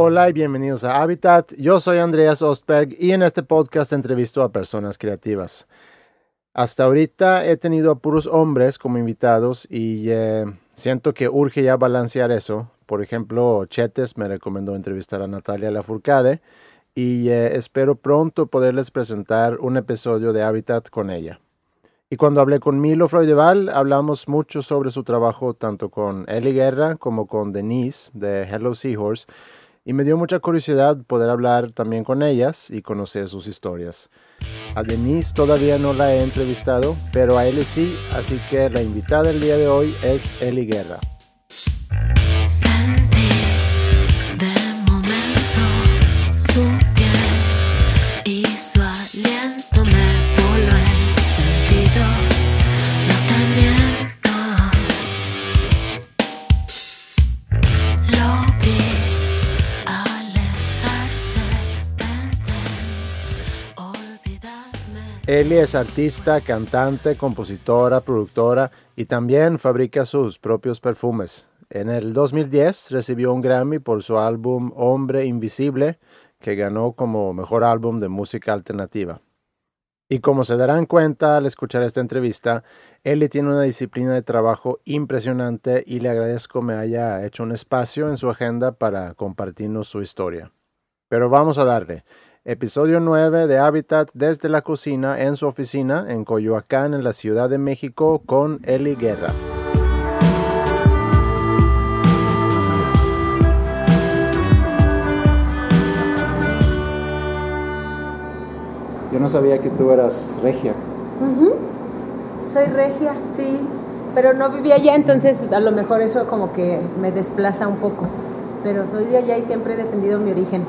Hola y bienvenidos a Habitat. Yo soy Andreas Ostberg y en este podcast entrevisto a personas creativas. Hasta ahorita he tenido a puros hombres como invitados y eh, siento que urge ya balancear eso. Por ejemplo, Chetes me recomendó entrevistar a Natalia Lafourcade y eh, espero pronto poderles presentar un episodio de Habitat con ella. Y cuando hablé con Milo Freudeval, hablamos mucho sobre su trabajo tanto con Ellie Guerra como con Denise de Hello Seahorse y me dio mucha curiosidad poder hablar también con ellas y conocer sus historias. A Denise todavía no la he entrevistado, pero a él sí, así que la invitada del día de hoy es Eli Guerra. Eli es artista, cantante, compositora, productora y también fabrica sus propios perfumes. En el 2010 recibió un Grammy por su álbum Hombre Invisible, que ganó como mejor álbum de música alternativa. Y como se darán cuenta al escuchar esta entrevista, Eli tiene una disciplina de trabajo impresionante y le agradezco me haya hecho un espacio en su agenda para compartirnos su historia. Pero vamos a darle. Episodio 9 de Habitat desde la cocina en su oficina en Coyoacán, en la Ciudad de México, con Eli Guerra. Yo no sabía que tú eras regia. Soy regia, sí, pero no vivía allá, entonces a lo mejor eso como que me desplaza un poco. Pero soy de allá y siempre he defendido mi origen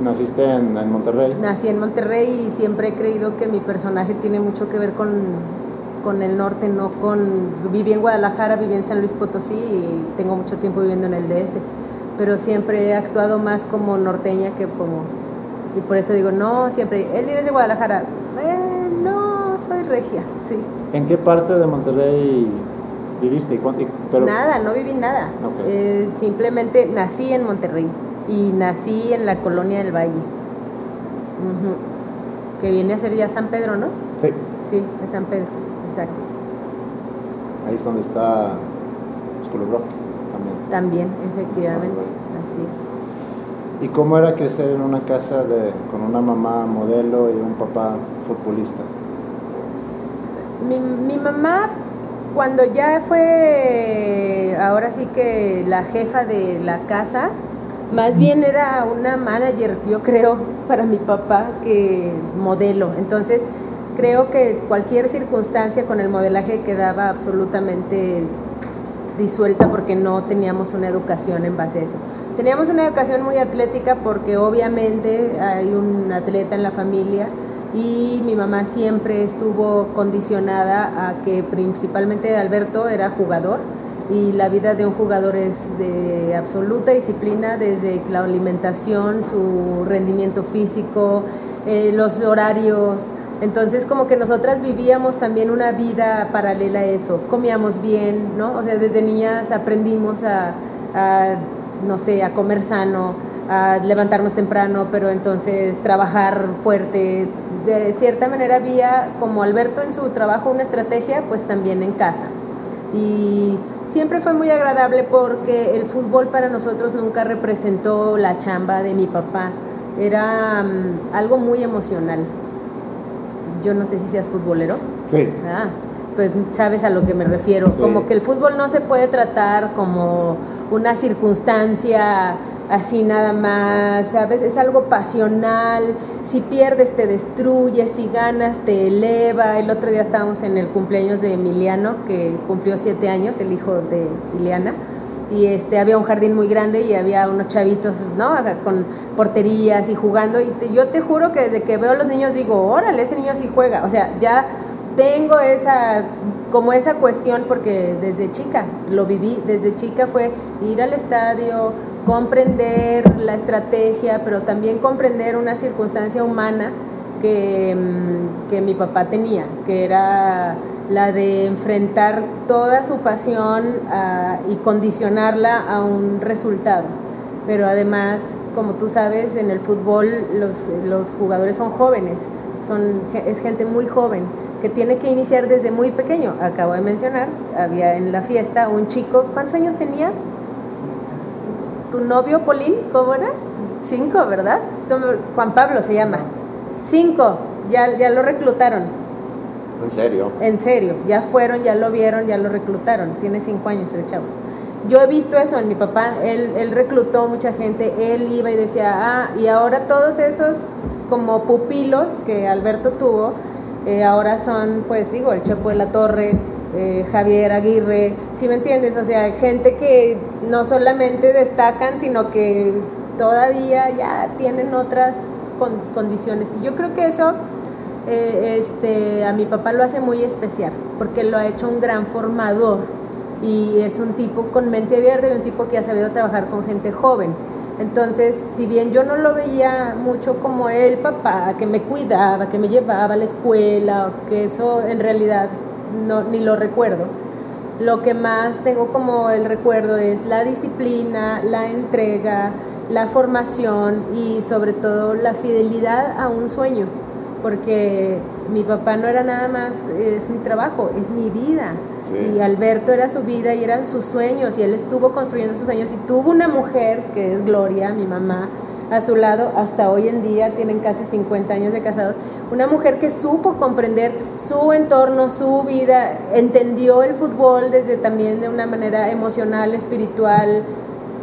naciste en, Monterrey? Nací en Monterrey y siempre he creído que mi personaje tiene mucho que ver con, con el norte, no con... Viví en Guadalajara, viví en San Luis Potosí y tengo mucho tiempo viviendo en el DF, pero siempre he actuado más como norteña que como... Y por eso digo, no, siempre, él es de Guadalajara. Eh, no, soy regia, sí. ¿En qué parte de Monterrey viviste? Pero... Nada, no viví nada. Eh, simplemente nací en Monterrey y nací en la colonia del Valle, que viene a ser ya San Pedro, ¿no? Sí. Sí, es San Pedro, exacto. Ahí es donde está School Rock también. También, efectivamente, así es. ¿Y cómo era crecer en una casa de, con una mamá modelo y un papá futbolista? Mi, mi mamá, cuando ya fue, ahora sí que la jefa de la casa, más bien era una manager, yo creo, para mi papá que modelo. Entonces, creo que cualquier circunstancia con el modelaje quedaba absolutamente disuelta porque no teníamos una educación en base a eso. Teníamos una educación muy atlética porque obviamente hay un atleta en la familia y mi mamá siempre estuvo condicionada a que principalmente Alberto era jugador y la vida de un jugador es de absoluta disciplina desde la alimentación, su rendimiento físico, eh, los horarios. Entonces como que nosotras vivíamos también una vida paralela a eso, comíamos bien, ¿no? O sea, desde niñas aprendimos a, a no sé, a comer sano, a levantarnos temprano, pero entonces trabajar fuerte. De cierta manera había, como Alberto en su trabajo, una estrategia, pues también en casa. Y siempre fue muy agradable porque el fútbol para nosotros nunca representó la chamba de mi papá. Era mm, algo muy emocional. Yo no sé si seas futbolero. Sí. Ah, pues sabes a lo que me refiero. Como que el fútbol no se puede tratar como una circunstancia así nada más, ¿sabes? Es algo pasional, si pierdes te destruye, si ganas te eleva. El otro día estábamos en el cumpleaños de Emiliano, que cumplió siete años, el hijo de Ileana, y este, había un jardín muy grande y había unos chavitos, ¿no? Con porterías y jugando, y yo te juro que desde que veo a los niños digo, órale, ese niño sí juega, o sea, ya tengo esa como esa cuestión porque desde chica lo viví, desde chica fue ir al estadio, comprender la estrategia, pero también comprender una circunstancia humana que, mm, que mi papá tenía, que era la de enfrentar toda su pasión ah, y condicionarla a un resultado. pero además, como tú sabes, en el fútbol los, los jugadores son jóvenes, son, es gente muy joven que tiene que iniciar desde muy pequeño. Acabo de mencionar, había en la fiesta un chico, ¿cuántos años tenía? ¿Tu novio, Polín? ¿Cómo era? Cinco, ¿verdad? Juan Pablo se llama. Cinco, ya, ya lo reclutaron. ¿En serio? En serio, ya fueron, ya lo vieron, ya lo reclutaron. Tiene cinco años el chavo. Yo he visto eso en mi papá, él, él reclutó mucha gente, él iba y decía, ah, y ahora todos esos como pupilos que Alberto tuvo, eh, ahora son, pues digo, el Chepo de la Torre, eh, Javier Aguirre, ¿sí me entiendes? O sea, gente que no solamente destacan, sino que todavía ya tienen otras condiciones. Y yo creo que eso eh, este, a mi papá lo hace muy especial, porque lo ha hecho un gran formador y es un tipo con mente abierta y un tipo que ha sabido trabajar con gente joven. Entonces, si bien yo no lo veía mucho como el papá, que me cuidaba, que me llevaba a la escuela, que eso en realidad no, ni lo recuerdo, lo que más tengo como el recuerdo es la disciplina, la entrega, la formación y sobre todo la fidelidad a un sueño, porque mi papá no era nada más, es mi trabajo, es mi vida. Y Alberto era su vida y eran sus sueños y él estuvo construyendo sus sueños y tuvo una mujer, que es Gloria, mi mamá, a su lado hasta hoy en día, tienen casi 50 años de casados, una mujer que supo comprender su entorno, su vida, entendió el fútbol desde también de una manera emocional, espiritual,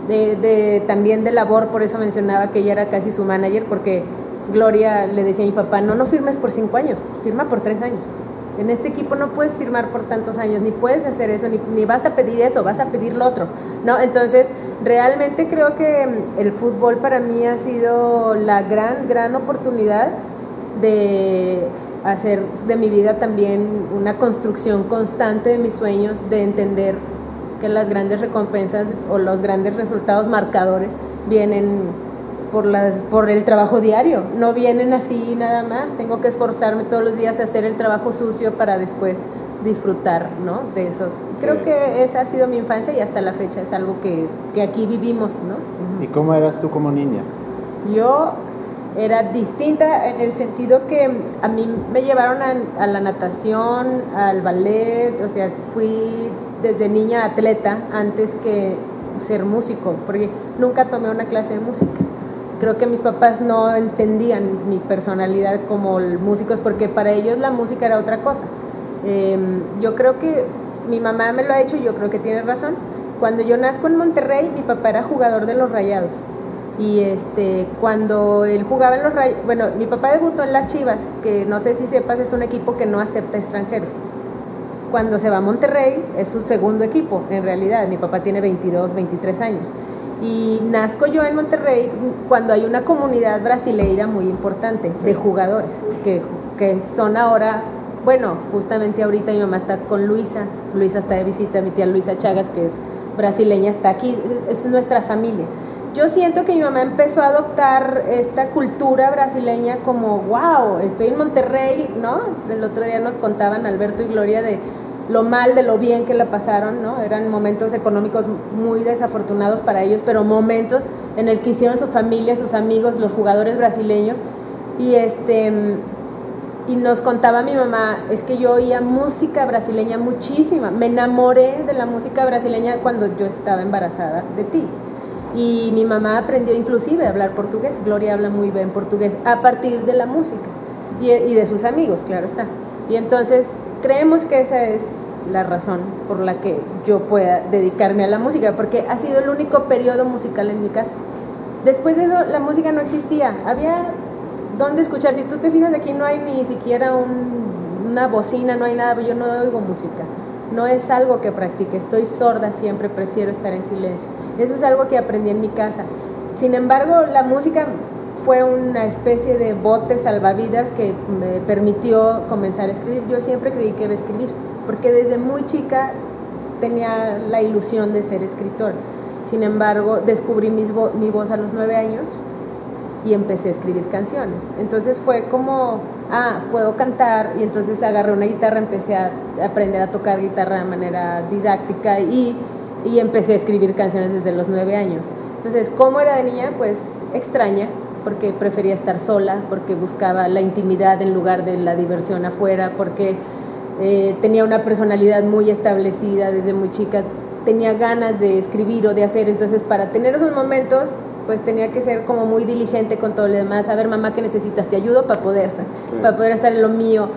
de, también de labor, por eso mencionaba que ella era casi su manager, porque Gloria le decía a mi papá, no, no firmes por cinco años, firma por tres años. En este equipo no puedes firmar por tantos años, ni puedes hacer eso, ni, vas a pedir eso, vas a pedir lo otro. ¿no? Entonces, realmente creo que mm, el fútbol para mí ha sido la gran, gran oportunidad de hacer de mi vida también una construcción constante de mis sueños, de entender que las grandes recompensas o los grandes resultados marcadores vienen por, las, por el trabajo diario. No vienen así nada más. Tengo que esforzarme todos los días a hacer el trabajo sucio para después disfrutar ¿no? de esos. Creo que esa ha sido mi infancia y hasta la fecha es algo que, que aquí vivimos. ¿no? ¿Y cómo eras tú como niña? Yo era distinta en el sentido que a mí me llevaron a, a, la natación, al ballet, o sea, fui desde niña atleta antes que ser músico, porque nunca tomé una clase de música creo que mis papás no entendían mi personalidad como músicos porque para ellos la música era otra cosa. Em, yo creo que mi mamá me lo ha hecho y yo creo que tiene razón. Cuando yo nazco en Monterrey, mi papá era jugador de los Rayados. Y este, cuando él jugaba en los Rayados, bueno, mi papá debutó en las Chivas, que no sé si sepas, es un equipo que no acepta extranjeros. Cuando se va a Monterrey, es su segundo equipo, en realidad. Mi papá tiene 22, 23 años. Y nazco yo en Monterrey cuando hay una comunidad brasileira muy importante de jugadores, que, que, son ahora, bueno, justamente ahorita mi mamá está con Luisa, Luisa está de visita, mi tía Luisa Chagas, que es brasileña, está aquí, es nuestra familia. Yo siento que mi mamá empezó a adoptar esta cultura brasileña como, wow, estoy en Monterrey, ¿no? El otro día nos contaban Alberto y Gloria de lo mal de lo bien que la pasaron, ¿no? Eran momentos económicos muy desafortunados para ellos, pero momentos en el que hicieron su familia, sus amigos, los jugadores brasileños. Y este y nos contaba mi mamá, es que yo oía música brasileña muchísima. Me enamoré de la música brasileña cuando yo estaba embarazada de ti. Y mi mamá aprendió inclusive a hablar portugués. Gloria habla muy bien portugués a partir de la música y, y de sus amigos, claro está. Y entonces creemos que esa es la razón por la que yo pueda dedicarme a la música, porque ha sido el único periodo musical en mi casa. Después de eso, la música no existía. Había dónde escuchar. Si tú te fijas, aquí no hay ni siquiera una bocina, no hay nada. Yo no oigo música. No es algo que practique. Estoy sorda siempre, prefiero estar en silencio. Eso es algo que aprendí en mi casa. Sin embargo, la música fue una especie de bote salvavidas que me permitió comenzar a escribir. Yo siempre creí que iba a escribir, porque desde muy chica tenía la ilusión de ser escritor. Sin embargo, descubrí mi voz a los nueve años y empecé a escribir canciones. Entonces fue como, ah, puedo cantar y entonces agarré una guitarra, empecé a aprender a tocar guitarra de manera didáctica y, y empecé a escribir canciones desde los nueve años. Entonces, ¿cómo era de niña? Pues extraña, porque prefería estar sola, porque buscaba la intimidad en lugar de la diversión afuera, porque eh, tenía una personalidad muy establecida desde muy chica, tenía ganas de escribir o de hacer, entonces para tener esos momentos pues tenía que ser como muy diligente con todo lo demás, a ver mamá qué necesitas, te ayudo para poder, para poder estar en lo mío.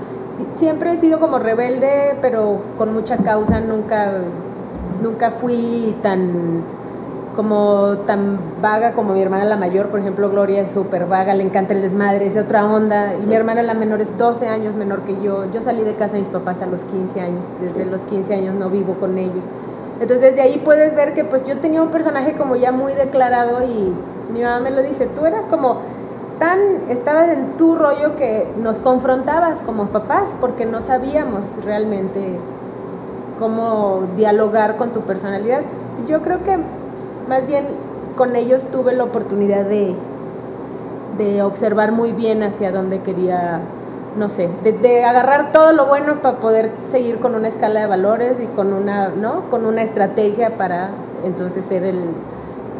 Siempre he sido como rebelde, pero con mucha causa, nunca, nunca fui tan como tan vaga como mi hermana la mayor, por ejemplo, Gloria es súper vaga, le encanta el desmadre, es de otra onda. Mi hermana la menor es 12 años menor que yo. Yo salí de casa de mis papás a los 15 años, desde los 15 años no vivo con ellos. Entonces desde ahí puedes ver que pues yo tenía un personaje como ya muy declarado y mi mamá me lo dice, tú eras como tan, estabas en tu rollo que nos confrontabas como papás porque no sabíamos realmente cómo dialogar con tu personalidad. Yo creo que más bien con ellos tuve la oportunidad de, de observar muy bien hacia dónde quería, no sé, de, agarrar todo lo bueno para poder seguir con una escala de valores y con una, ¿no? con una estrategia para entonces ser el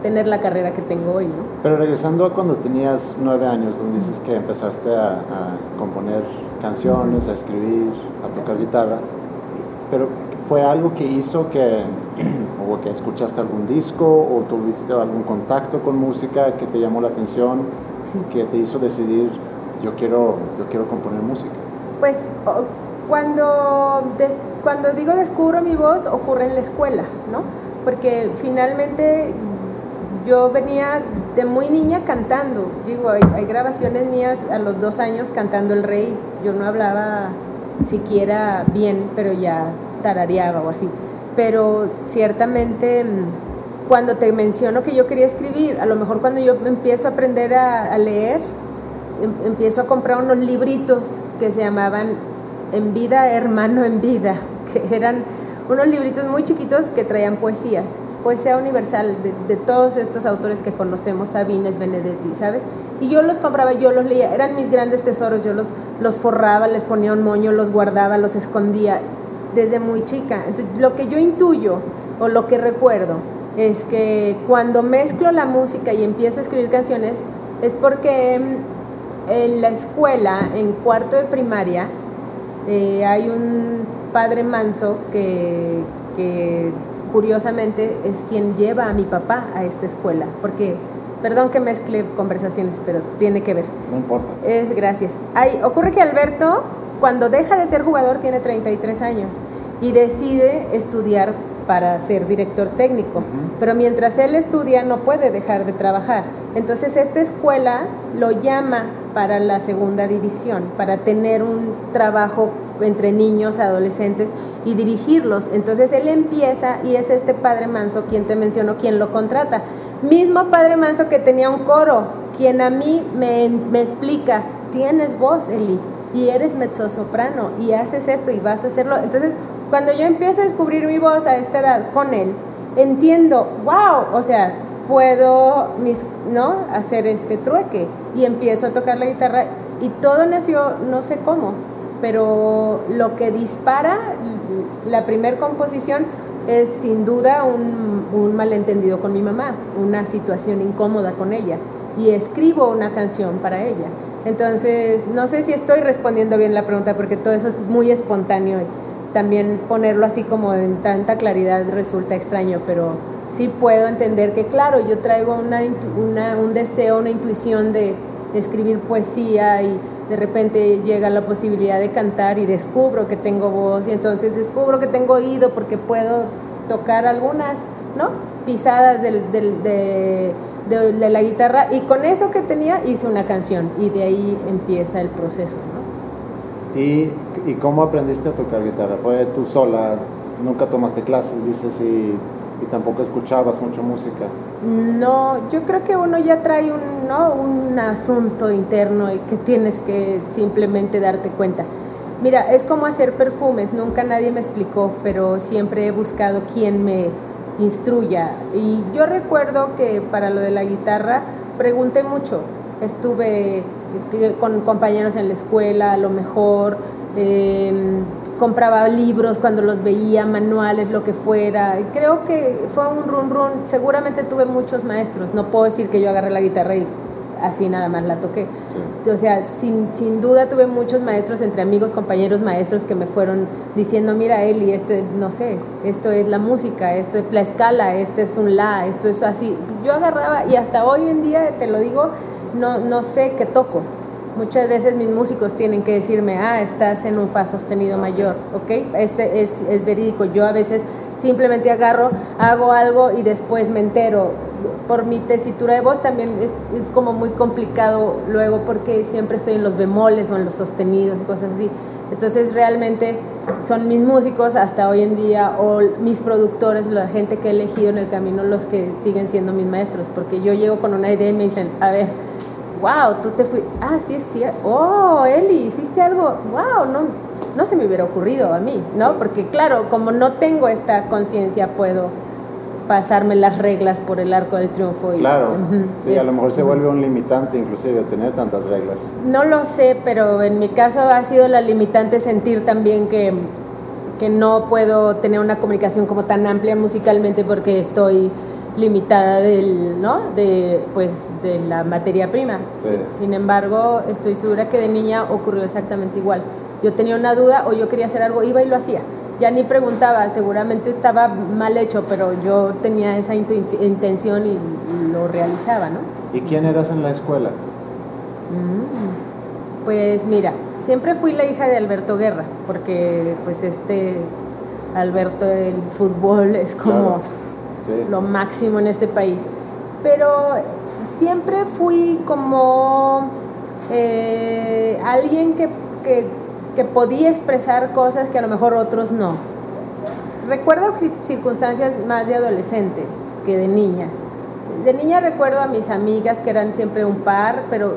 tener la carrera que tengo hoy, ¿no? Pero regresando a cuando tenías nueve años, donde dices que empezaste a, a componer canciones, a escribir, a tocar guitarra, pero fue algo que hizo que o que escuchaste algún disco o tuviste algún contacto con música que te llamó la atención, que te hizo decidir yo quiero, yo quiero componer música? Pues cuando, cuando digo descubro mi voz ocurre en la escuela, ¿no? Porque finalmente yo venía de muy niña cantando, digo, hay, hay grabaciones mías a los dos años cantando El Rey, yo no hablaba siquiera bien, pero ya tarareaba o así pero ciertamente mm, cuando te menciono que yo quería escribir, a lo mejor cuando yo empiezo a aprender a, leer, em, empiezo a comprar unos libritos que se llamaban En vida, hermano en vida, que eran unos libritos muy chiquitos que traían poesías, poesía universal de, todos estos autores que conocemos, Sabines, Benedetti, ¿sabes? Y yo los compraba, yo los leía, eran mis grandes tesoros, yo los, los forraba, les ponía un moño, los guardaba, los escondía desde muy chica. Entonces, lo que yo intuyo o lo que recuerdo es que cuando mezclo la música y empiezo a escribir canciones es porque mm, en la escuela, en cuarto de primaria, eh, hay un padre manso que, que curiosamente es quien lleva a mi papá a esta escuela, porque Perdón que mezcle conversaciones, pero tiene que ver. No importa. Es, gracias. Hay, ocurre que Alberto cuando deja de ser jugador tiene 33 años y decide estudiar para ser director técnico. Pero mientras él estudia no puede dejar de trabajar. Entonces esta escuela lo llama para la segunda división, para tener un trabajo entre niños, adolescentes y dirigirlos. Entonces él empieza y es este padre Manso quien te mencionó, quien lo contrata. Mismo padre Manso que tenía un coro, quien a mí me, me explica, tienes voz, Eli y eres mezzosoprano y haces esto y vas a hacerlo. Entonces, cuando yo empiezo a descubrir mi voz a esta edad con él, entiendo, wow, o sea, puedo mis, ¿no? hacer este trueque y empiezo a tocar la guitarra y todo nació, no sé cómo, pero lo que dispara la primera composición es sin duda un malentendido con mi mamá, una situación incómoda con ella y escribo una canción para ella. Entonces, no sé si estoy respondiendo bien la pregunta porque todo eso es muy espontáneo y también ponerlo así como en tanta claridad resulta extraño, pero sí puedo entender que, claro, yo traigo una, un deseo, una intuición de, escribir poesía y de repente llega la posibilidad de cantar y descubro que tengo voz y entonces descubro que tengo oído porque puedo tocar algunas, ¿no? Pisadas del, de de, la guitarra y con eso que tenía hice una canción y de ahí empieza el proceso. ¿no? ¿Y, ¿Y cómo aprendiste a tocar guitarra? ¿Fue tú sola? ¿Nunca tomaste clases, dices, y, y tampoco escuchabas mucho música? No, yo creo que uno ya trae un, ¿no? un asunto interno y que tienes que simplemente darte cuenta. Mira, es como hacer perfumes, nunca nadie me explicó, pero siempre he buscado quién me instruya. Y yo recuerdo que para lo de la guitarra pregunté mucho. Estuve con compañeros en la escuela, a lo mejor em, compraba libros cuando los veía, manuales, lo que fuera. Y creo que fue un run run. Seguramente tuve muchos maestros. No puedo decir que yo agarré la guitarra y así nada más la toqué. O sea, sin, sin, duda tuve muchos maestros, entre amigos, compañeros, maestros que me fueron diciendo, mira Eli, este, no sé, esto es la música, esto es la escala, este es un la, esto es así. Yo agarraba y hasta hoy en día, te lo digo, no, no sé qué toco. Muchas veces mis músicos tienen que decirme, ah, estás en un fa sostenido mayor, ¿ok? Es, es, es verídico. Yo a veces simplemente agarro, hago algo y después me entero por mi tesitura de voz también es, como muy complicado luego porque siempre estoy en los bemoles o en los sostenidos y cosas así. Entonces realmente son mis músicos hasta hoy en día o mis productores, la gente que he elegido en el camino los que siguen siendo mis maestros, porque yo llego con una idea y me dicen, a ver, wow, tú te fuiste, ah, sí es cierto, oh, Eli, hiciste algo, wow, no, no se me hubiera ocurrido a mí, ¿no? Porque claro, como no tengo esta conciencia, puedo pasarme las reglas por el arco del triunfo. claro, sí, a lo mejor se vuelve un limitante inclusive tener tantas reglas. No lo sé, pero en mi caso ha sido la limitante sentir también que, que no puedo tener una comunicación como tan amplia musicalmente porque estoy limitada del, ¿no? de, pues, de la materia prima. Sin, embargo, estoy segura que de niña ocurrió exactamente igual. Yo tenía una duda o yo quería hacer algo, iba y lo hacía ya ni preguntaba, seguramente estaba mal hecho, pero yo tenía esa intención y lo realizaba, ¿no? ¿Y quién eras en la escuela? Mm, pues mira, siempre fui la hija de Alberto Guerra, porque pues este Alberto el fútbol es como lo máximo en este país. Pero siempre fui como eh, alguien que, que que podía expresar cosas que a lo mejor otros no. Recuerdo circunstancias más de adolescente que de niña. De niña recuerdo a mis amigas que eran siempre un par, pero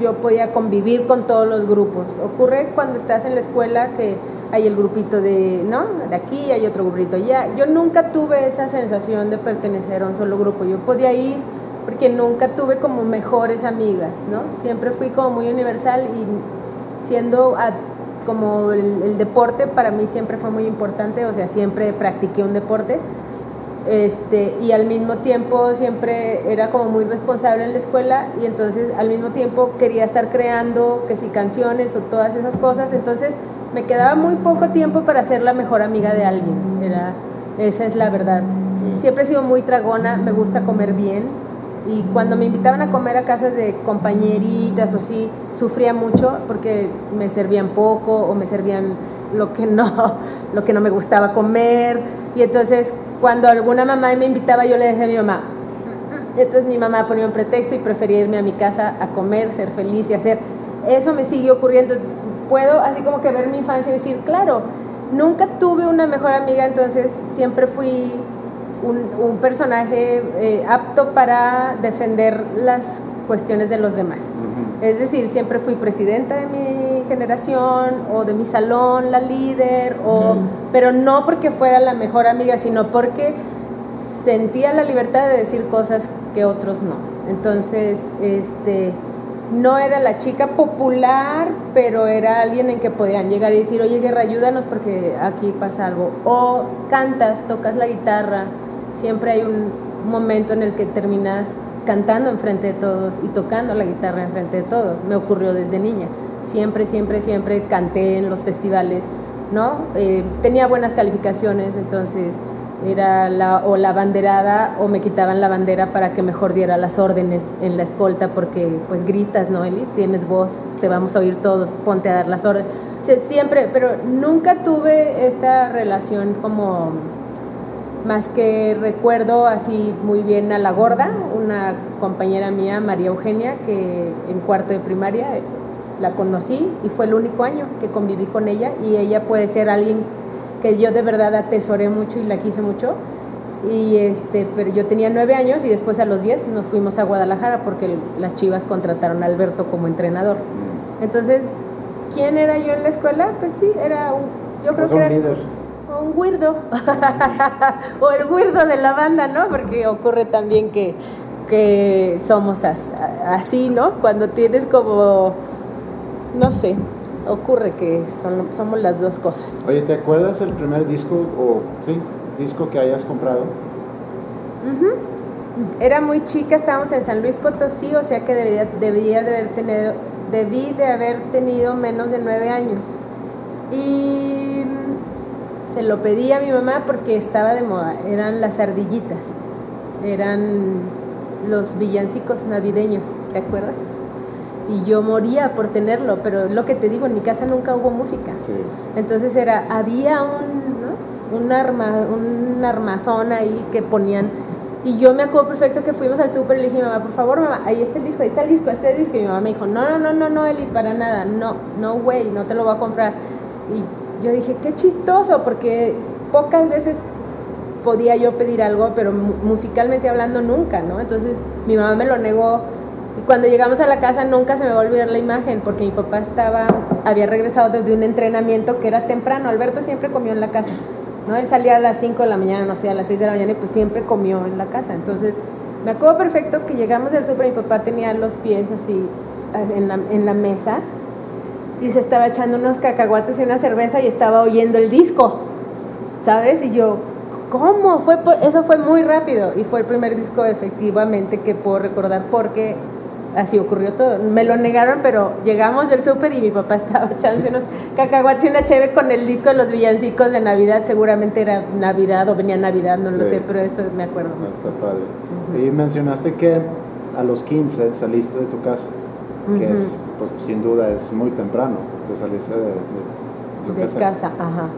yo podía convivir con todos los grupos. Ocurre cuando estás en la escuela que hay el grupito de, ¿no? De aquí, hay otro grupito allá. Yo nunca tuve esa sensación de pertenecer a un solo grupo. Yo podía ir porque nunca tuve como mejores amigas, ¿no? Siempre fui como muy universal y siendo como el, deporte para mí siempre fue muy importante, o sea, siempre practiqué un deporte. Este, y al mismo tiempo siempre era como muy responsable en la escuela y entonces al mismo tiempo quería estar creando que si canciones o todas esas cosas, entonces me quedaba muy poco tiempo para ser la mejor amiga de alguien, era, esa es la verdad. Siempre he sido muy tragona, me gusta comer bien, y cuando me invitaban a comer a casas de compañeritas o así, sufría mucho porque me servían poco o me servían lo que no, lo que no me gustaba comer. Y entonces cuando alguna mamá me invitaba, yo le decía a mi mamá. Y entonces mi mamá ponía un pretexto y prefería irme a mi casa a comer, ser feliz y hacer. Eso me sigue ocurriendo. Puedo así como que ver mi infancia y decir, claro, nunca tuve una mejor amiga, entonces siempre fui un, personaje eh, apto para defender las cuestiones de los demás. Es decir, siempre fui presidenta de mi generación o de mi salón, la líder, o, pero no porque fuera la mejor amiga, sino porque sentía la libertad de decir cosas que otros no. Entonces, este, no era la chica popular, pero era alguien en que podían llegar y decir, oye, Guerra, ayúdanos porque aquí pasa algo. O cantas, tocas la guitarra, siempre hay un momento en el que terminas cantando enfrente de todos y tocando la guitarra enfrente de todos. Me ocurrió desde niña. Siempre, siempre, siempre canté en los festivales, ¿no? Eh, tenía buenas calificaciones, entonces era la, o la banderada o me quitaban la bandera para que mejor diera las órdenes en la escolta porque pues gritas, ¿no, Eli? Tienes voz, te vamos a oír todos, ponte a dar las órdenes. siempre, pero nunca tuve esta relación como más que recuerdo así muy bien a la gorda, una compañera mía, María Eugenia, que en cuarto de primaria la conocí y fue el único año que conviví con ella y ella puede ser alguien que yo de verdad atesoré mucho y la quise mucho. Y este, pero yo tenía nueve años y después a los diez nos fuimos a Guadalajara porque las Chivas contrataron a Alberto como entrenador. Entonces, ¿quién era yo en la escuela? Pues sí, era un, yo creo pues que era un weirdo o el weirdo de la banda, ¿no? Porque ocurre también que, que somos así, ¿no? Cuando tienes como, no sé, ocurre que son, somos las dos cosas. Oye, ¿te acuerdas el primer disco o sí, disco que hayas comprado? Era muy chica, estábamos en San Luis Potosí, o sea que debería, debería de haber tenido, debí de haber tenido menos de nueve años. Y se lo pedí a mi mamá porque estaba de moda, eran las ardillitas, eran los villancicos navideños, ¿te acuerdas? Y yo moría por tenerlo, pero lo que te digo, en mi casa nunca hubo música. Entonces era, había un, un, arma, un armazón ahí que ponían y yo me acuerdo perfecto que fuimos al súper y le dije, mamá, por favor, mamá, ahí está el disco, ahí está el disco, este disco. Y mi mamá me dijo, no, no, no, no, no, Eli, para nada, no, no, güey, no te lo voy a comprar. Y yo dije, qué chistoso, porque pocas veces podía yo pedir algo, pero musicalmente hablando nunca, ¿no? Entonces mi mamá me lo negó. Y cuando llegamos a la casa nunca se me va a olvidar la imagen, porque mi papá estaba, había regresado desde un entrenamiento que era temprano. Alberto siempre comió en la casa. ¿no? Él salía a las 5 de la mañana, no sé, a las 6 de la mañana y pues siempre comió en la casa. Entonces, me acuerdo perfecto que llegamos del súper y mi papá tenía los pies así en la, en la mesa y se estaba echando unos cacahuates y una cerveza y estaba oyendo el disco, ¿sabes? Y yo, ¿cómo? Fue, eso fue muy rápido y fue el primer disco efectivamente que puedo recordar porque así ocurrió todo. Me lo negaron, pero llegamos del súper y mi papá estaba echándose unos cacahuates y una cheve con el disco de los villancicos de Navidad. Seguramente era Navidad o venía Navidad, no lo sé, pero eso me acuerdo. Está padre. Y mencionaste que a los 15 saliste de tu casa, que es, pues sin duda es muy temprano de salirse de, de, casa. casa. Ajá.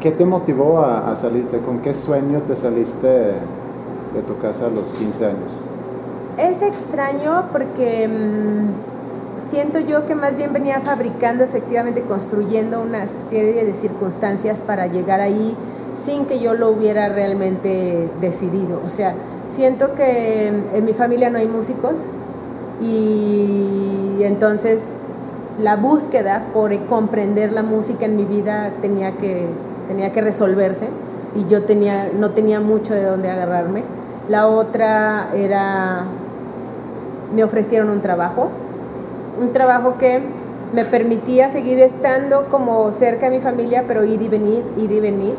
¿Qué te motivó a, a salirte? ¿Con qué sueño te saliste de tu casa a los 15 años? Es extraño porque mm, siento yo que más bien venía fabricando, efectivamente construyendo una serie de circunstancias para llegar ahí sin que yo lo hubiera realmente decidido. O sea, siento que en mi familia no hay músicos y entonces la búsqueda por comprender la música en mi vida tenía que, tenía que resolverse y yo tenía, no tenía mucho de dónde agarrarme. La otra era me ofrecieron un trabajo, un trabajo que me permitía seguir estando como cerca de mi familia, pero ir y venir, ir y venir.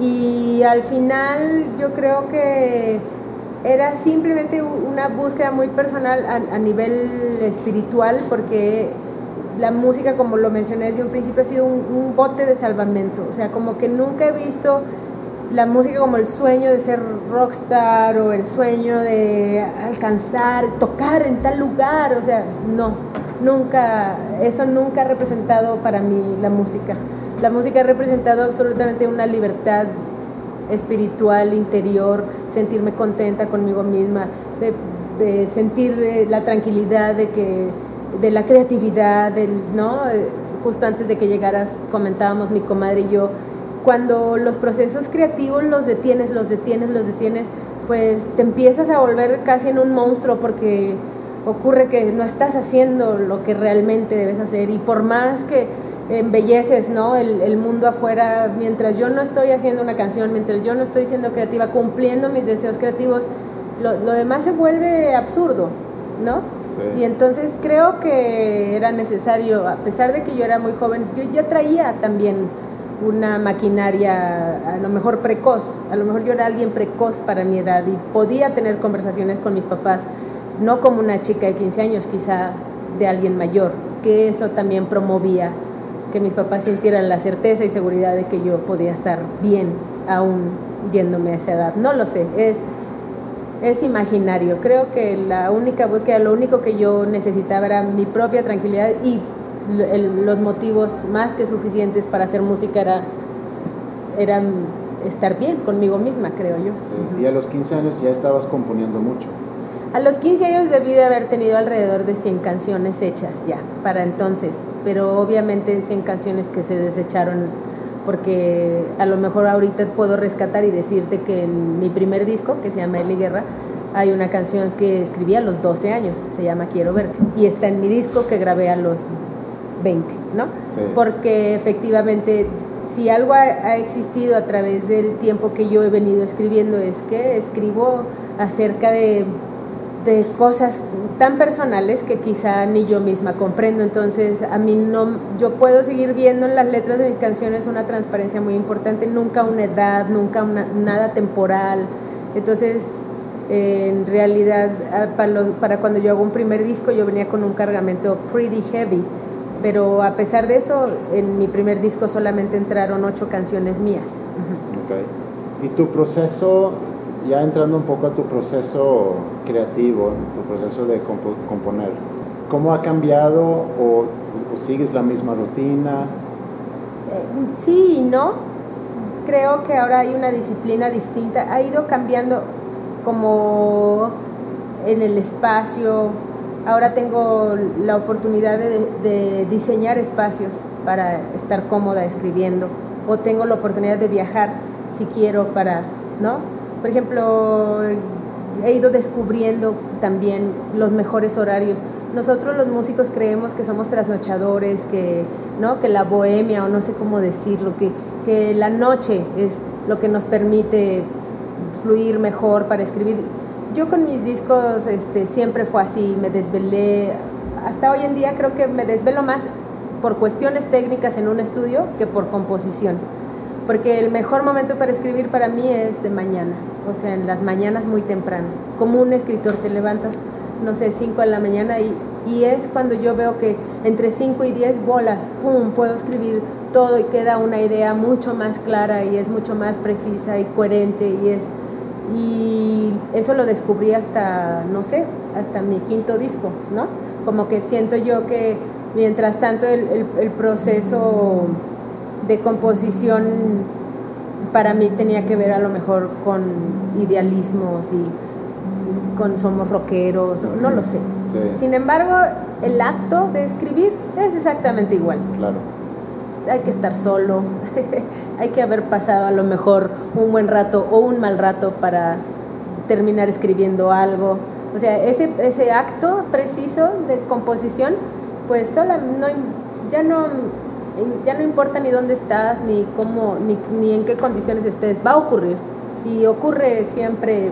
Y al final yo creo que era simplemente una búsqueda muy personal a, nivel espiritual, porque la música, como lo mencioné desde un principio, ha sido un, un bote de salvamento. O sea, como que nunca he visto la música como el sueño de ser rockstar o el sueño de alcanzar, tocar en tal lugar, o sea, no, nunca, eso nunca ha representado para mí la música. La música ha representado absolutamente una libertad espiritual, interior, sentirme contenta conmigo misma, sentir eh, la tranquilidad de que de la creatividad, del, ¿no? Eh, justo antes de que llegaras comentábamos mi comadre y yo cuando los procesos creativos los detienes, los detienes, los detienes, pues te empiezas a volver casi en un monstruo porque ocurre que no estás haciendo lo que realmente debes hacer y por más que embelleces ¿no? el, mundo afuera, mientras yo no estoy haciendo una canción, mientras yo no estoy siendo creativa, cumpliendo mis deseos creativos, lo, lo demás se vuelve absurdo, ¿no? Y entonces creo que era necesario, a pesar de que yo era muy joven, yo ya traía también una maquinaria a lo mejor precoz, a lo mejor yo era alguien precoz para mi edad y podía tener conversaciones con mis papás, no como una chica de 15 años, quizá de alguien mayor, que eso también promovía que mis papás sintieran la certeza y seguridad de que yo podía estar bien aún yéndome a esa edad. No lo sé, es, es imaginario. Creo que la única búsqueda, lo único que yo necesitaba era mi propia tranquilidad y los motivos más que suficientes para hacer música era, eran estar bien conmigo misma, creo yo. Y a los 15 años ya estabas componiendo mucho. A los 15 años debí de haber tenido alrededor de 100 canciones hechas ya, para entonces, pero obviamente 100 canciones que se desecharon porque a lo mejor ahorita puedo rescatar y decirte que en mi primer disco, que se llama Eli Guerra, hay una canción que escribí a los 12 años, se llama Quiero verte, y está en mi disco que grabé a los 20, ¿no? Porque efectivamente, si algo ha, existido a través del tiempo que yo he venido escribiendo, es que escribo acerca de de cosas tan personales que quizá ni yo misma comprendo. Entonces, a mí no, yo puedo seguir viendo en las letras de mis canciones una transparencia muy importante, nunca una edad, nunca una, nada temporal. Entonces, en realidad, ah, para, para cuando yo hago un primer disco, yo venía con un cargamento pretty heavy. Pero a pesar de eso, en mi primer disco solamente entraron ocho canciones mías. Okay. ¿Y tu proceso ya entrando un poco a tu proceso creativo, tu proceso de componer, ¿cómo ha cambiado o, sigues la misma rutina? Eh, sí y no. Creo que ahora hay una disciplina distinta. Ha ido cambiando como en el espacio. Ahora tengo la oportunidad de, de diseñar espacios para estar cómoda escribiendo. O tengo la oportunidad de viajar si quiero para, ¿no? Por ejemplo, he ido descubriendo también los mejores horarios. Nosotros los músicos creemos que somos trasnochadores, que, ¿no? que la bohemia, o no sé cómo decirlo, que, que la noche es lo que nos permite fluir mejor para escribir. Yo con mis discos este, siempre fue así, me desvelé. Hasta hoy en día creo que me desvelo más por cuestiones técnicas en un estudio que por composición. Porque el mejor momento para escribir para mí es de mañana o sea, en las mañanas muy temprano. Como un escritor te levantas, no sé, 5 de la mañana y, y es cuando yo veo que entre 5 y 10 bolas, ¡pum!, puedo escribir todo y queda una idea mucho más clara y es mucho más precisa y coherente y es... Y eso lo descubrí hasta, no sé, hasta mi quinto disco, ¿no? Como que siento yo que mientras tanto el, el, el proceso de composición para mí tenía que ver a lo mejor con idealismos y con somos rockeros, no lo sé. Sin embargo, el acto de escribir es exactamente igual. Claro. Hay que estar solo, hay que haber pasado a lo mejor un buen rato o un mal rato para terminar escribiendo algo. O sea, ese, ese acto preciso de composición, pues sola, no, ya no ya no importa ni dónde estás, ni cómo, ni, ni en qué condiciones estés, va a ocurrir. Y ocurre siempre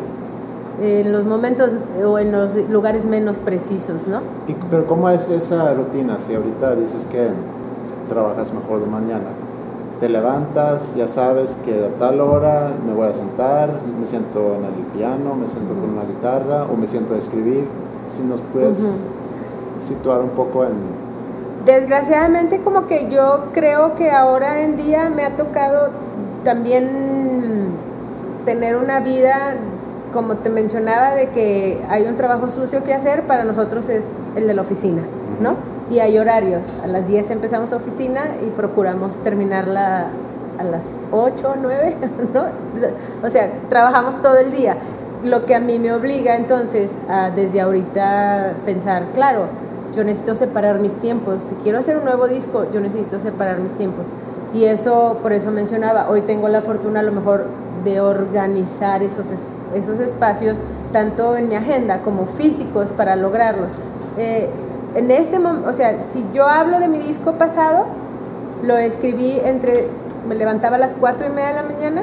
en los momentos o en los lugares menos precisos, ¿no? pero ¿cómo es esa rutina? Si ahorita dices que trabajas mejor de mañana, te levantas, ya sabes que a tal hora me voy a sentar, me siento en el piano, me siento con una guitarra o me siento a escribir. Si nos puedes situar un poco en desgraciadamente como que yo creo que ahora en día me ha tocado también tener una vida, como te mencionaba, de que hay un trabajo sucio que hacer, para nosotros es el de la oficina, ¿no? Y hay horarios, a las 10 empezamos oficina y procuramos terminarla a las 8 o 9, ¿no? O sea, trabajamos todo el día, lo que a mí me obliga entonces a desde ahorita pensar, claro, yo necesito separar mis tiempos. Si quiero hacer un nuevo disco, yo necesito separar mis tiempos. Y eso, por eso mencionaba, hoy tengo la fortuna a lo mejor de organizar esos, esos espacios, tanto en mi agenda como físicos, para lograrlos. Eh, en este momento, o sea, si yo hablo de mi disco pasado, lo escribí entre, me levantaba a las 4 y media de la mañana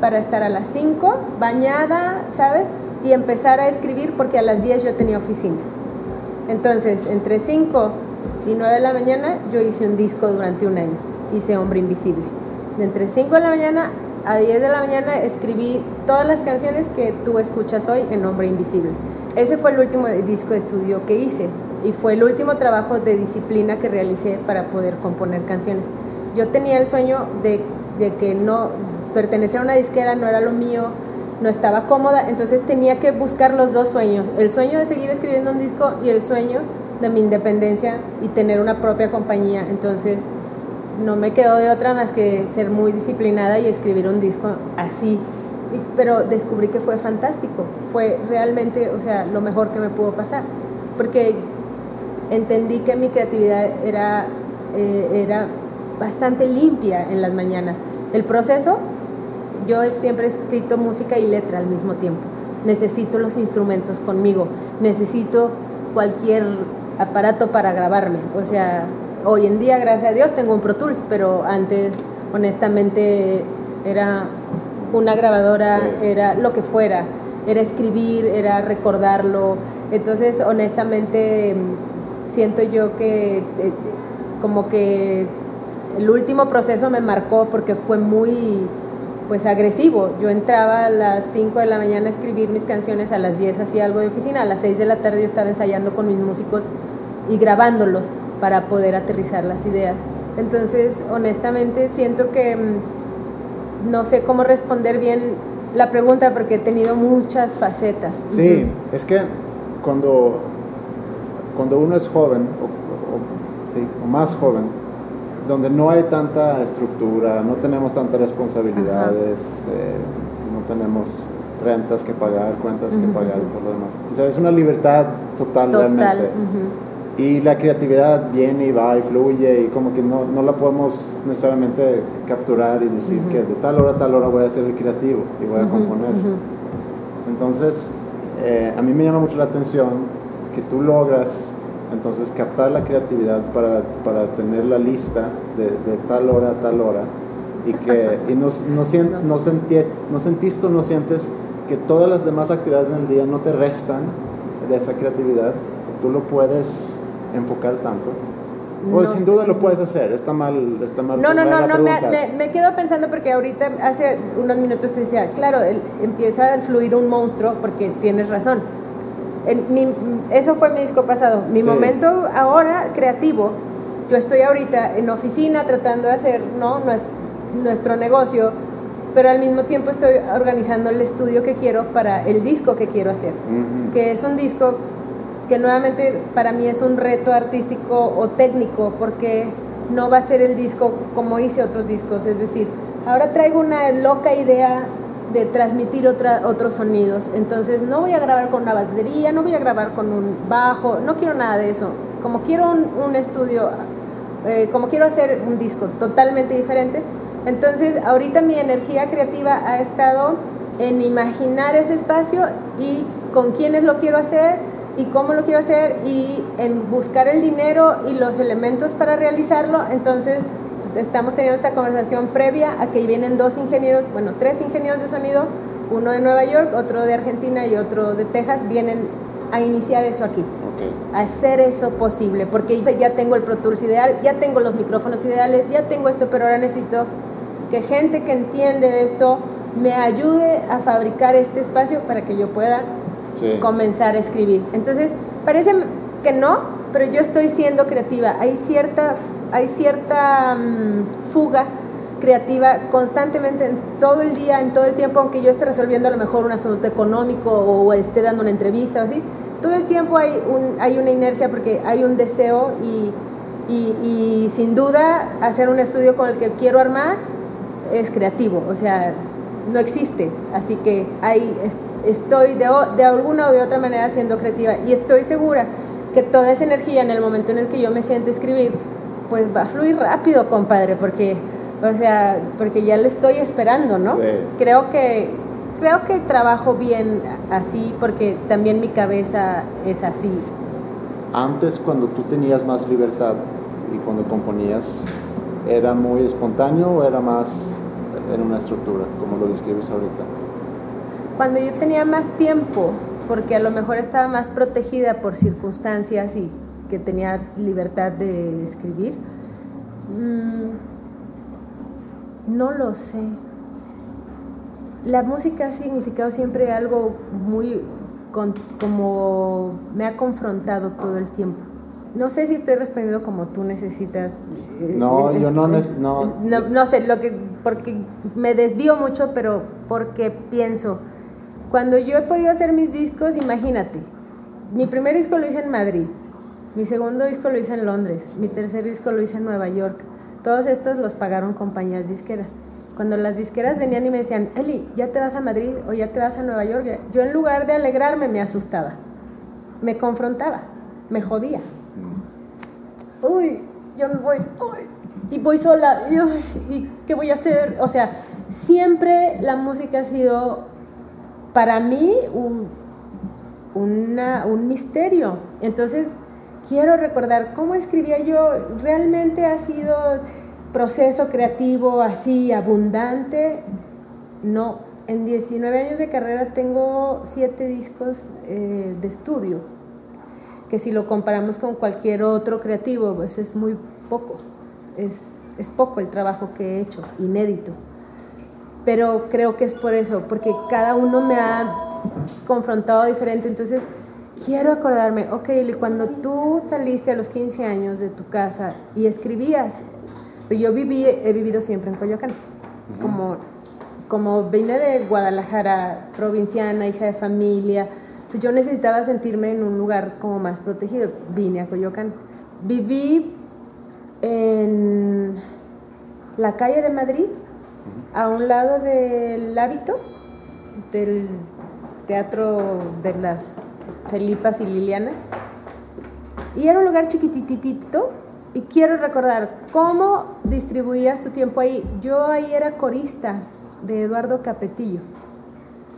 para estar a las 5, bañada, ¿sabes? Y empezar a escribir porque a las 10 yo tenía oficina. Entonces, entre 5 y 9 de la mañana yo hice un disco durante un año, hice Hombre Invisible. De entre 5 de la mañana a 10 de la mañana escribí todas las canciones que tú escuchas hoy en Hombre Invisible. Ese fue el último disco de estudio que hice y fue el último trabajo de disciplina que realicé para poder componer canciones. Yo tenía el sueño de, que no pertenecer a una disquera no era lo mío, no estaba cómoda, entonces tenía que buscar los dos sueños, el sueño de seguir escribiendo un disco y el sueño de mi independencia y tener una propia compañía. Entonces no me quedó de otra más que ser muy disciplinada y escribir un disco así. pero descubrí que fue fantástico, fue realmente, o sea, lo mejor que me pudo pasar, porque entendí que mi creatividad era, eh, era bastante limpia en las mañanas. El proceso yo siempre he escrito música y letra al mismo tiempo. Necesito los instrumentos conmigo, necesito cualquier aparato para grabarme. O sea, hoy en día, gracias a Dios, tengo un Pro Tools, pero antes, honestamente, era una grabadora, era lo que fuera. Era escribir, era recordarlo, Entonces, honestamente, siento yo que eh, como que el último proceso me marcó porque fue muy pues agresivo. Yo entraba a las 5 de la mañana a escribir mis canciones, a las 10 hacía algo de oficina, a las 6 de la tarde yo estaba ensayando con mis músicos y grabándolos para poder aterrizar las ideas. Entonces, honestamente, siento que mm, no sé cómo responder bien la pregunta porque he tenido muchas facetas. Sí, es que cuando, cuando uno es joven, o, más joven, donde no hay tanta estructura, no tenemos tantas responsabilidades, eh, no tenemos rentas que pagar, cuentas que pagar y todo lo demás. O sea, es una libertad total, realmente. Y la creatividad viene y va y fluye y como que no, no la podemos necesariamente capturar y decir que de tal hora a tal hora voy a ser el creativo y voy a componer. Entonces, eh, a mí me llama mucho la atención que tú logras entonces captar la creatividad para, para tener la lista de, de, tal hora a tal hora y que y no, no, no, no, sentiste, no sentiste o no sientes que todas las demás actividades en el día no te restan de esa creatividad, tú lo puedes enfocar tanto. Pues sin duda lo puedes hacer, está mal, está mal. No, no, no, no me, me, quedo pensando porque ahorita hace unos minutos te decía, claro, empieza a fluir un monstruo porque tienes razón. Mi, eso fue mi disco pasado. Mi momento ahora creativo, yo estoy ahorita en oficina tratando de hacer ¿no? nuestro negocio, pero al mismo tiempo estoy organizando el estudio que quiero para el disco que quiero hacer, que es un disco que nuevamente para mí es un reto artístico o técnico, porque no va a ser el disco como hice otros discos, es decir, ahora traigo una loca idea de transmitir otra, otros sonidos, entonces no voy a grabar con una batería, no voy a grabar con un bajo, no quiero nada de eso, como quiero un, estudio, eh, como quiero hacer un disco totalmente diferente, entonces ahorita mi energía creativa ha estado en imaginar ese espacio y con quiénes lo quiero hacer, y cómo lo quiero hacer y en buscar el dinero y los elementos para realizarlo. Entonces, estamos teniendo esta conversación previa a que vienen dos ingenieros, bueno, tres ingenieros de sonido, uno de Nueva York, otro de Argentina y otro de Texas, vienen a iniciar eso aquí. A hacer eso posible, porque ya tengo el Pro Tools ideal, ya tengo los micrófonos ideales, ya tengo esto, pero ahora necesito que gente que entiende de esto me ayude a fabricar este espacio para que yo pueda comenzar a escribir. Entonces, parece que no, pero yo estoy siendo creativa. Hay cierta, hay cierta mm, fuga creativa constantemente en todo el día, en todo el tiempo, aunque yo esté resolviendo a lo mejor un asunto económico o esté dando una entrevista o así, todo el tiempo hay, un, hay una inercia porque hay un deseo y, y, y sin duda hacer un estudio con el que quiero armar es creativo, o sea, no existe, así que hay estoy de, de alguna o de otra manera siendo creativa y estoy segura que toda esa energía en el momento en el que yo me siente escribir, pues va a fluir rápido, compadre, porque, o sea, porque ya lo estoy esperando, ¿no? Creo que creo que trabajo bien así porque también mi cabeza es así. Antes, cuando tú tenías más libertad y cuando componías, ¿era muy espontáneo o era más en una estructura, como lo describes ahorita? cuando yo tenía más tiempo, porque a lo mejor estaba más protegida por circunstancias y que tenía libertad de escribir, mm, no lo sé. La música ha significado siempre algo muy como me ha confrontado todo el tiempo. No sé si estoy respondiendo como tú necesitas. Eh, no, yo no, no, no. No sé, lo que, porque me desvío mucho, pero porque pienso, cuando yo he podido hacer mis discos, imagínate, mi primer disco lo hice en Madrid, mi segundo disco lo hice en Londres, mi tercer disco lo hice en Nueva York. Todos estos los pagaron compañías disqueras. Cuando las disqueras venían y me decían, Eli, ¿ya te vas a Madrid o ya te vas a Nueva York? Yo en lugar de alegrarme me asustaba, me confrontaba, me jodía. Uy, yo me voy, uy, y voy sola, y, y ¿qué voy a hacer? O sea, siempre la música ha sido para mí un misterio. Entonces, quiero recordar cómo escribía yo. Realmente ha sido proceso creativo así abundante. No, en 19 años de carrera tengo 7 discos eh, de estudio, que si lo comparamos con cualquier otro creativo, pues es muy poco, es, es poco el trabajo que he hecho, inédito. Pero creo que es por eso, porque cada uno me ha confrontado diferente, entonces quiero acordarme, ok, cuando tú saliste a los 15 años de tu casa y escribías, yo viví, he vivido siempre en Coyoacán, como, como vine de Guadalajara, provinciana, hija de familia, pues yo necesitaba sentirme en un lugar como más protegido, vine a Coyoacán. Viví en la calle de Madrid, a un lado del hábito, del teatro de las Felipas y Liliana. Y era un lugar chiquititito y quiero recordar cómo distribuías tu tiempo ahí. Yo ahí era corista de Eduardo Capetillo.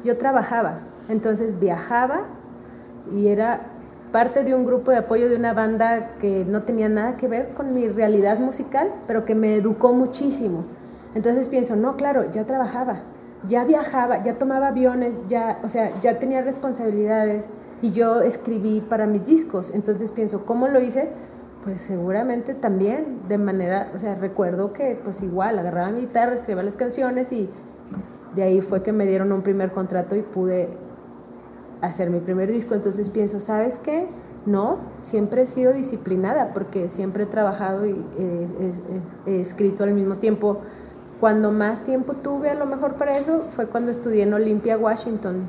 Yo trabajaba, entonces viajaba y era parte de un grupo de apoyo de una banda que no tenía nada que ver con mi realidad musical, pero que me educó muchísimo. Entonces pienso, no, claro, ya trabajaba, ya viajaba, ya tomaba aviones, ya, o sea, ya tenía responsabilidades y yo escribí para mis discos. Entonces pienso, ¿cómo lo hice? Pues seguramente también de manera, o sea, recuerdo que pues igual agarraba mi guitarra, escribía las canciones y de ahí fue que me dieron un primer contrato y pude hacer mi primer disco. Entonces pienso, ¿sabes qué? No, siempre he sido disciplinada porque siempre he trabajado y he escrito al mismo tiempo. Cuando más tiempo tuve a lo mejor para eso fue cuando estudié en Olympia, Washington.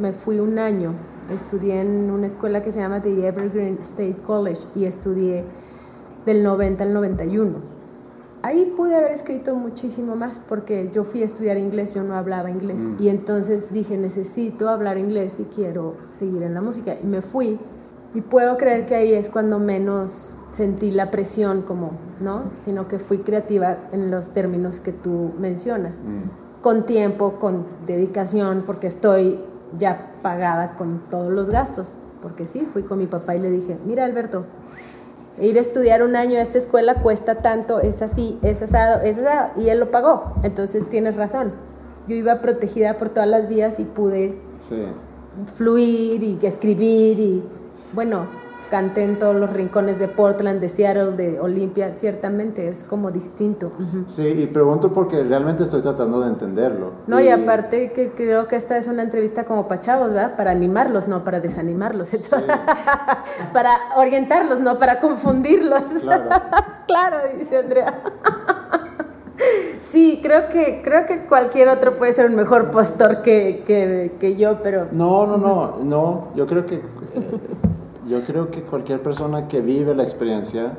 Me fui un año estudié en una escuela que se llama The Evergreen State College y estudié del 90 al 91. Ahí pude haber escrito muchísimo más porque yo fui a estudiar inglés, yo no hablaba inglés mm. y entonces dije necesito hablar inglés si quiero seguir en la música y me fui y puedo creer que ahí es cuando menos sentí la presión como, ¿no? Sino que fui creativa en los términos que tú mencionas, mm. con tiempo, con dedicación, porque estoy ya pagada con todos los gastos. Porque sí, fui con mi papá y le dije, mira Alberto, ir a estudiar un año a esta escuela cuesta tanto, es así, es asado, es asado, y él lo pagó. Entonces tienes razón. Yo iba protegida por todas las vías y pude fluir y escribir y, bueno, canté en todos los rincones de Portland, de Seattle, de Olympia, ciertamente es como distinto. Sí, y pregunto porque realmente estoy tratando de entenderlo. No, y, aparte que creo que esta es una entrevista como para chavos, ¿verdad? Para animarlos, no para desanimarlos. para orientarlos, no para confundirlos. Claro, claro dice Andrea. Sí, creo que, creo que cualquier otro puede ser un mejor postor que, que, que yo, pero... No, no, no, no, yo creo que... Yo creo que cualquier persona que vive la experiencia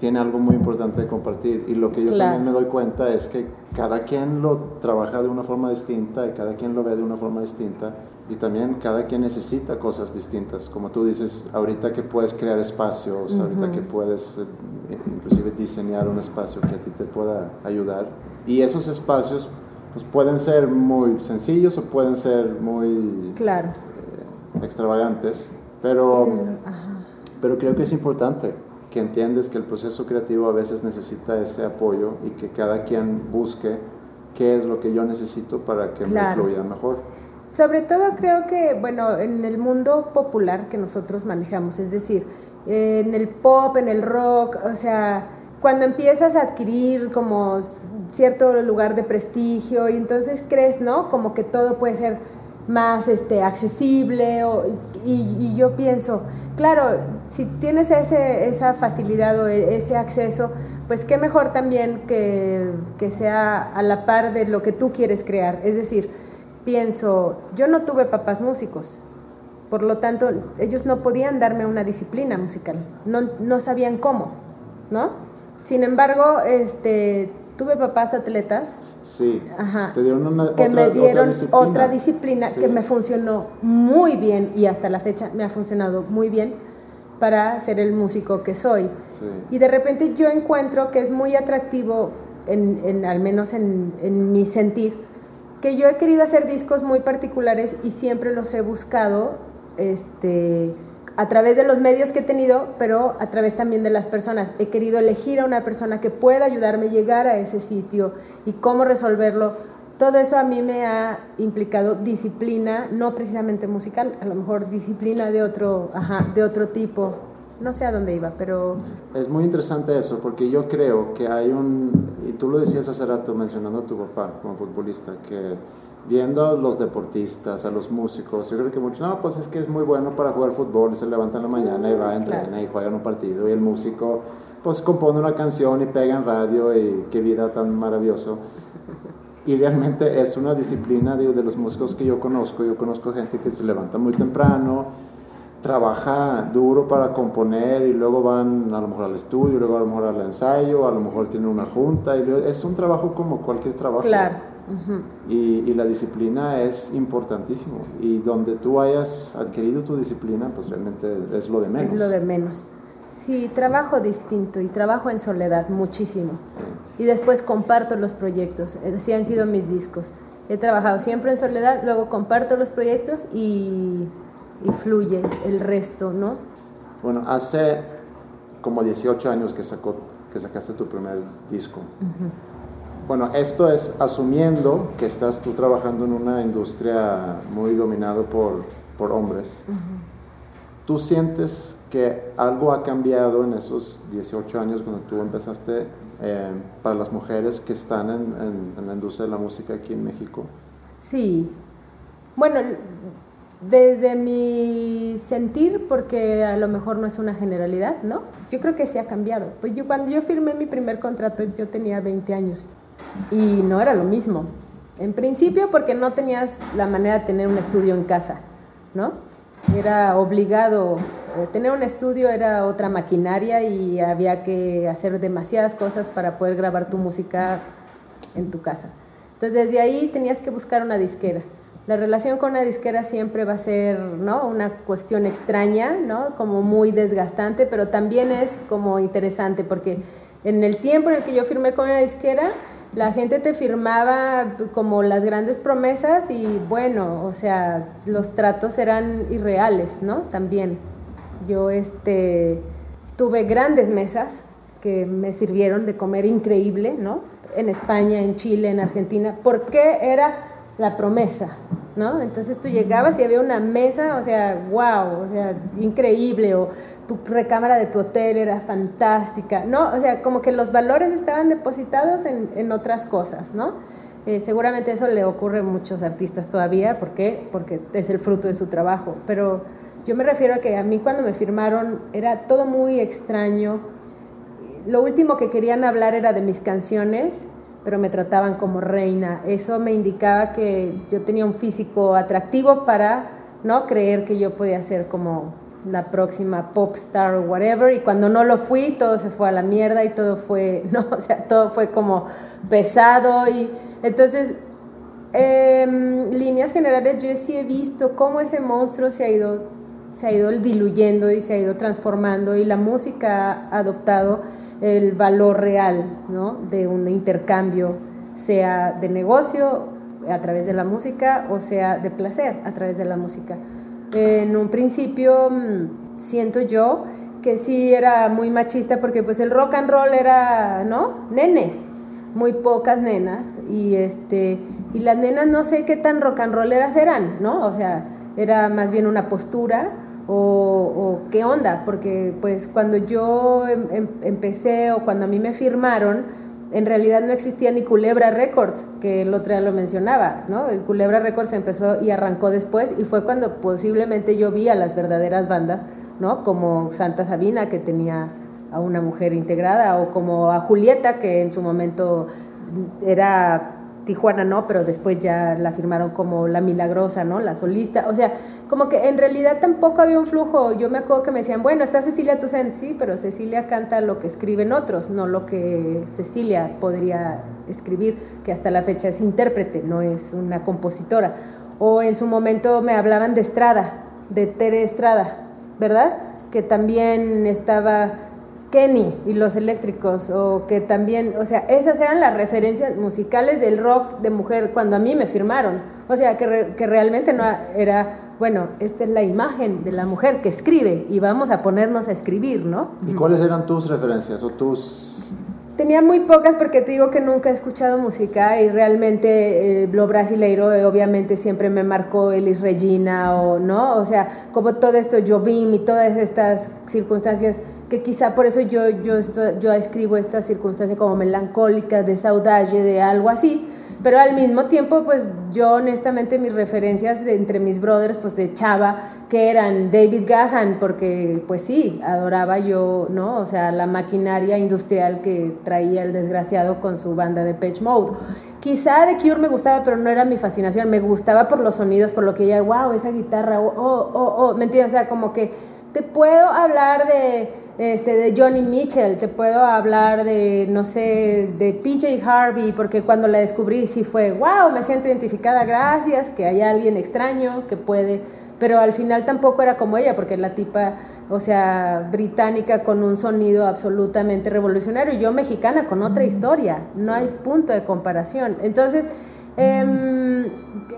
tiene algo muy importante de compartir. Y lo que yo también me doy cuenta es que cada quien lo trabaja de una forma distinta y cada quien lo ve de una forma distinta. Y también cada quien necesita cosas distintas. Como tú dices, ahorita que puedes crear espacios, ahorita que puedes eh, inclusive diseñar un espacio que a ti te pueda ayudar. Y esos espacios pues pueden ser muy sencillos o pueden ser muy claro. Eh, extravagantes. Pero, pero creo que es importante que entiendes que el proceso creativo a veces necesita ese apoyo y que cada quien busque qué es lo que yo necesito para que me fluya mejor. Sobre todo creo que, bueno, en el mundo popular que nosotros manejamos, es decir, en el pop, en el rock, o sea, cuando empiezas a adquirir como cierto lugar de prestigio y entonces crees, ¿no? Como que todo puede ser más este, accesible y, yo pienso, claro, si tienes ese, esa facilidad o e, ese acceso, pues qué mejor también que, que sea a la par de lo que tú quieres crear. Es decir, pienso, yo no tuve papás músicos, por lo tanto, ellos no podían darme una disciplina musical, no, no sabían cómo, ¿no? Sin embargo, este, tuve papás atletas Sí. Te dieron una, que me dieron otra disciplina, que me funcionó muy bien y hasta la fecha me ha funcionado muy bien para ser el músico que soy. Y de repente yo encuentro que es muy atractivo, en, en al menos en, en mi sentir, que yo he querido hacer discos muy particulares y siempre los he buscado este, a través de los medios que he tenido, pero a través también de las personas. He querido elegir a una persona que pueda ayudarme a llegar a ese sitio y cómo resolverlo todo eso a mí me ha implicado disciplina, no precisamente musical, a lo mejor disciplina de otro, ajá, de otro tipo. No sé a dónde iba, pero... Es muy interesante eso, porque yo creo que hay un, y tú lo decías hace rato mencionando a tu papá como futbolista, que viendo a los deportistas, a los músicos, yo creo que muchos, no, pues es que es muy bueno para jugar fútbol, se levanta en la mañana y va, entrena y juega un partido, y el músico pues compone una canción y pega en radio y qué vida tan maravilloso. Y realmente es una disciplina digo, de los músicos que yo conozco. Yo conozco gente que se levanta muy temprano, trabaja duro para componer y luego van a lo mejor al estudio, luego a lo mejor al ensayo, a lo mejor tienen una junta. Y es un trabajo como cualquier trabajo. Claro. y, y, la disciplina es importantísimo. Y donde tú hayas adquirido tu disciplina, pues realmente es lo de menos. Es lo de menos. Sí, trabajo distinto y trabajo en soledad muchísimo. Y después comparto los proyectos, así han sido mis discos. He trabajado siempre en soledad, luego comparto los proyectos y, fluye el resto, ¿no? Bueno, hace como 18 años que, sacó, que sacaste tu primer disco. Bueno, esto es asumiendo que estás tú trabajando en una industria muy dominada por, por hombres. ¿Tú sientes que algo ha cambiado en esos 18 años cuando tú empezaste eh, para las mujeres que están en, la industria de la música aquí en México? Sí. Bueno, desde mi sentir, porque a lo mejor no es una generalidad, ¿no? Yo creo que sí ha cambiado. Pues yo cuando yo firmé mi primer contrato yo tenía 20 años y no era lo mismo. En principio porque no tenías la manera de tener un estudio en casa, ¿no? era obligado, eh, tener un estudio era otra maquinaria y había que hacer demasiadas cosas para poder grabar tu música en tu casa. Entonces desde ahí tenías que buscar una disquera. La relación con una disquera siempre va a ser ¿no? una cuestión extraña, ¿no? como muy desgastante, pero también es como interesante porque en el tiempo en el que yo firmé con una disquera, la gente te firmaba como las grandes promesas y bueno, o sea, los tratos eran irreales, ¿no? También. Yo este, tuve grandes mesas que me sirvieron de comer increíble, ¿no? En España, en Chile, en Argentina, porque era la promesa, ¿no? Entonces tú llegabas y había una mesa, o sea, wow, o sea, increíble, o tu recámara de tu hotel era fantástica, ¿no? O sea, como que los valores estaban depositados en, en otras cosas, ¿no? Eh, seguramente eso le ocurre a muchos artistas todavía, ¿por qué? Porque es el fruto de su trabajo, pero yo me refiero a que a mí cuando me firmaron era todo muy extraño, lo último que querían hablar era de mis canciones, pero me trataban como reina, eso me indicaba que yo tenía un físico atractivo para no creer que yo podía ser como la próxima pop star o whatever, y cuando no lo fui, todo se fue a la mierda y todo fue, no, o sea, todo fue como pesado. Y entonces, en líneas generales, yo sí he visto cómo ese monstruo se ha ido, se ha ido diluyendo y se ha ido transformando y la música ha adoptado el valor real, ¿no? De un intercambio, sea de negocio a través de la música o sea de placer a través de la música en un principio mm, siento yo que sí era muy machista porque pues el rock and roll era, ¿no? Nenes, muy pocas nenas y este y las nenas no sé qué tan rock and rolleras eran, ¿no? O sea, era más bien una postura o, qué onda, porque pues cuando yo em, em, empecé o cuando a mí me firmaron, en realidad no existía ni Culebra Records, que el otro día lo mencionaba, ¿no? El Culebra Records empezó y arrancó después y fue cuando posiblemente yo vi a las verdaderas bandas, ¿no? Como Santa Sabina, que tenía a una mujer integrada, o como a Julieta, que en su momento era Tijuana, ¿no? Pero después ya la firmaron como La Milagrosa, ¿no? La solista, o sea, como que en realidad tampoco había un flujo. Yo me acuerdo que me decían, bueno, está Cecilia Toussaint, sí, pero Cecilia canta lo que escriben otros, no lo que Cecilia podría escribir, que hasta la fecha es intérprete, no es una compositora. O en su momento me hablaban de Estrada, de Tere Estrada, ¿verdad? Que también estaba Kenny y los eléctricos, o que también, o sea, esas eran las referencias musicales del rock de mujer cuando a mí me firmaron. O sea, que, que realmente no era bueno, esta es la imagen de la mujer que escribe y vamos a ponernos a escribir, ¿no? ¿Y cuáles eran tus referencias o tus tenía muy pocas porque te digo que nunca he escuchado música y realmente eh, lo brasileiro eh, obviamente siempre me marcó Elis Regina o no, o sea, como todo esto Jobim y todas estas circunstancias que quizá por eso yo, yo, yo escribo estas circunstancias como melancólicas, de saudade, de algo así, pero al mismo tiempo, pues yo honestamente mis referencias entre mis brothers, pues de Chava, que eran David Gahan, porque pues sí, adoraba yo, ¿no? O sea, la maquinaria industrial que traía el desgraciado con su banda de Pitch Mode. Quizá de Cure me gustaba, pero no era mi fascinación, me gustaba por los sonidos, por lo que ya, wow, esa guitarra, oh, oh, oh, oh ¿me entiendes? O sea, como que te puedo hablar de este, de Johnny Mitchell, te puedo hablar de, no sé, de PJ Harvey, porque cuando la descubrí sí fue, wow, me siento identificada, gracias, que hay alguien extraño que puede, pero al final tampoco era como ella, porque la tipa, o sea, británica con un sonido absolutamente revolucionario, y yo mexicana con otra historia, no hay punto de comparación. Entonces, Em,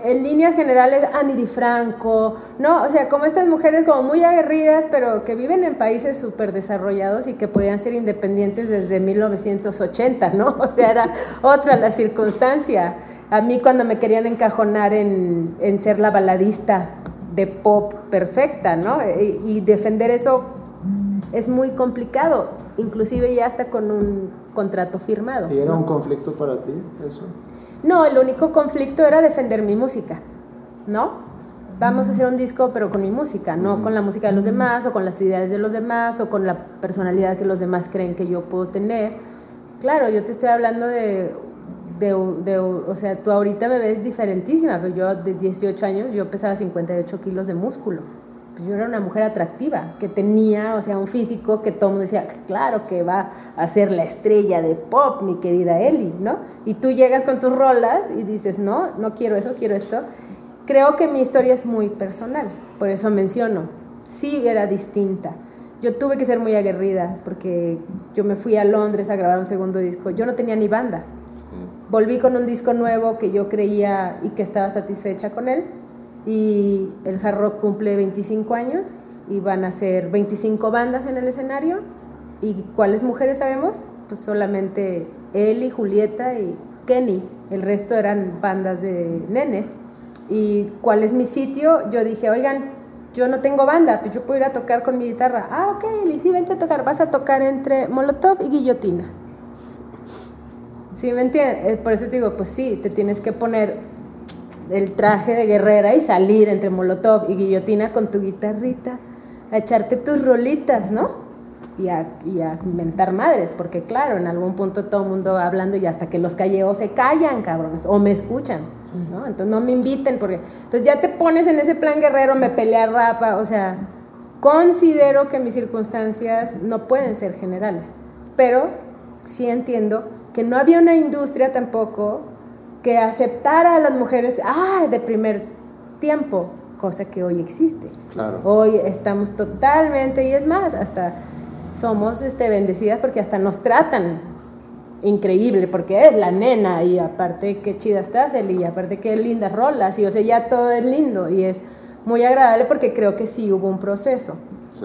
en líneas generales, Annie DiFranco, ¿no? O sea, como estas mujeres como muy aguerridas, pero que viven en países súper desarrollados y que podían ser independientes desde 1980, ¿no? O sea, era otra la circunstancia. A mí cuando me querían encajonar en, en ser la baladista de pop perfecta, ¿no? Y, y defender eso es muy complicado, inclusive ya hasta con un contrato firmado. ¿Y era un conflicto para ti eso? No, el único conflicto era defender mi música, ¿no? Vamos a hacer un disco, pero con mi música, no con la música de los demás, o con las ideas de los demás, o con la personalidad que los demás creen que yo puedo tener. Claro, yo te estoy hablando de, de, o sea, tú ahorita me ves diferentísima, pero yo de 18 años, yo pesaba 58 kilos de músculo pues yo era una mujer atractiva, que tenía, o sea, un físico que todo el mundo decía, claro que va a ser la estrella de pop, mi querida Eli, ¿no? Y tú llegas con tus rolas y dices, no, no quiero eso, quiero esto. Creo que mi historia es muy personal, por eso menciono, sí era distinta. Yo tuve que ser muy aguerrida porque yo me fui a Londres a grabar un segundo disco. Yo no tenía ni banda. Volví con un disco nuevo que yo creía y que estaba satisfecha con él y el hard rock cumple 25 años y van a ser 25 bandas en el escenario. ¿Y cuáles mujeres sabemos? Pues solamente y Julieta y Kenny. El resto eran bandas de nenes. ¿Y cuál es mi sitio? Yo dije, oigan, yo no tengo banda, pues yo puedo ir a tocar con mi guitarra. Ah, ok, sí, vente a tocar. Vas a tocar entre Molotov y Guillotina. ¿Sí me entiendes? Eh, por eso te digo, pues sí, te tienes que poner el traje de guerrera y salir entre Molotov y Guillotina con tu guitarrita a echarte tus rolitas, ¿no? Y a, y a inventar madres, porque claro, en algún punto todo el mundo hablando y hasta que los calleos se callan, cabrones, o me escuchan, ¿no? Entonces no me inviten, porque entonces ya te pones en ese plan guerrero, me pelea rapa, o sea, considero que mis circunstancias no pueden ser generales, pero sí entiendo que no había una industria tampoco que aceptara a las mujeres ah, de primer tiempo, cosa que hoy existe. Claro. Hoy estamos totalmente, y es más, hasta somos este, bendecidas porque hasta nos tratan increíble, porque es la nena, y aparte qué chida estás, Eli, y aparte qué lindas rolas, y o sea, ya todo es lindo, y es muy agradable porque creo que sí hubo un proceso,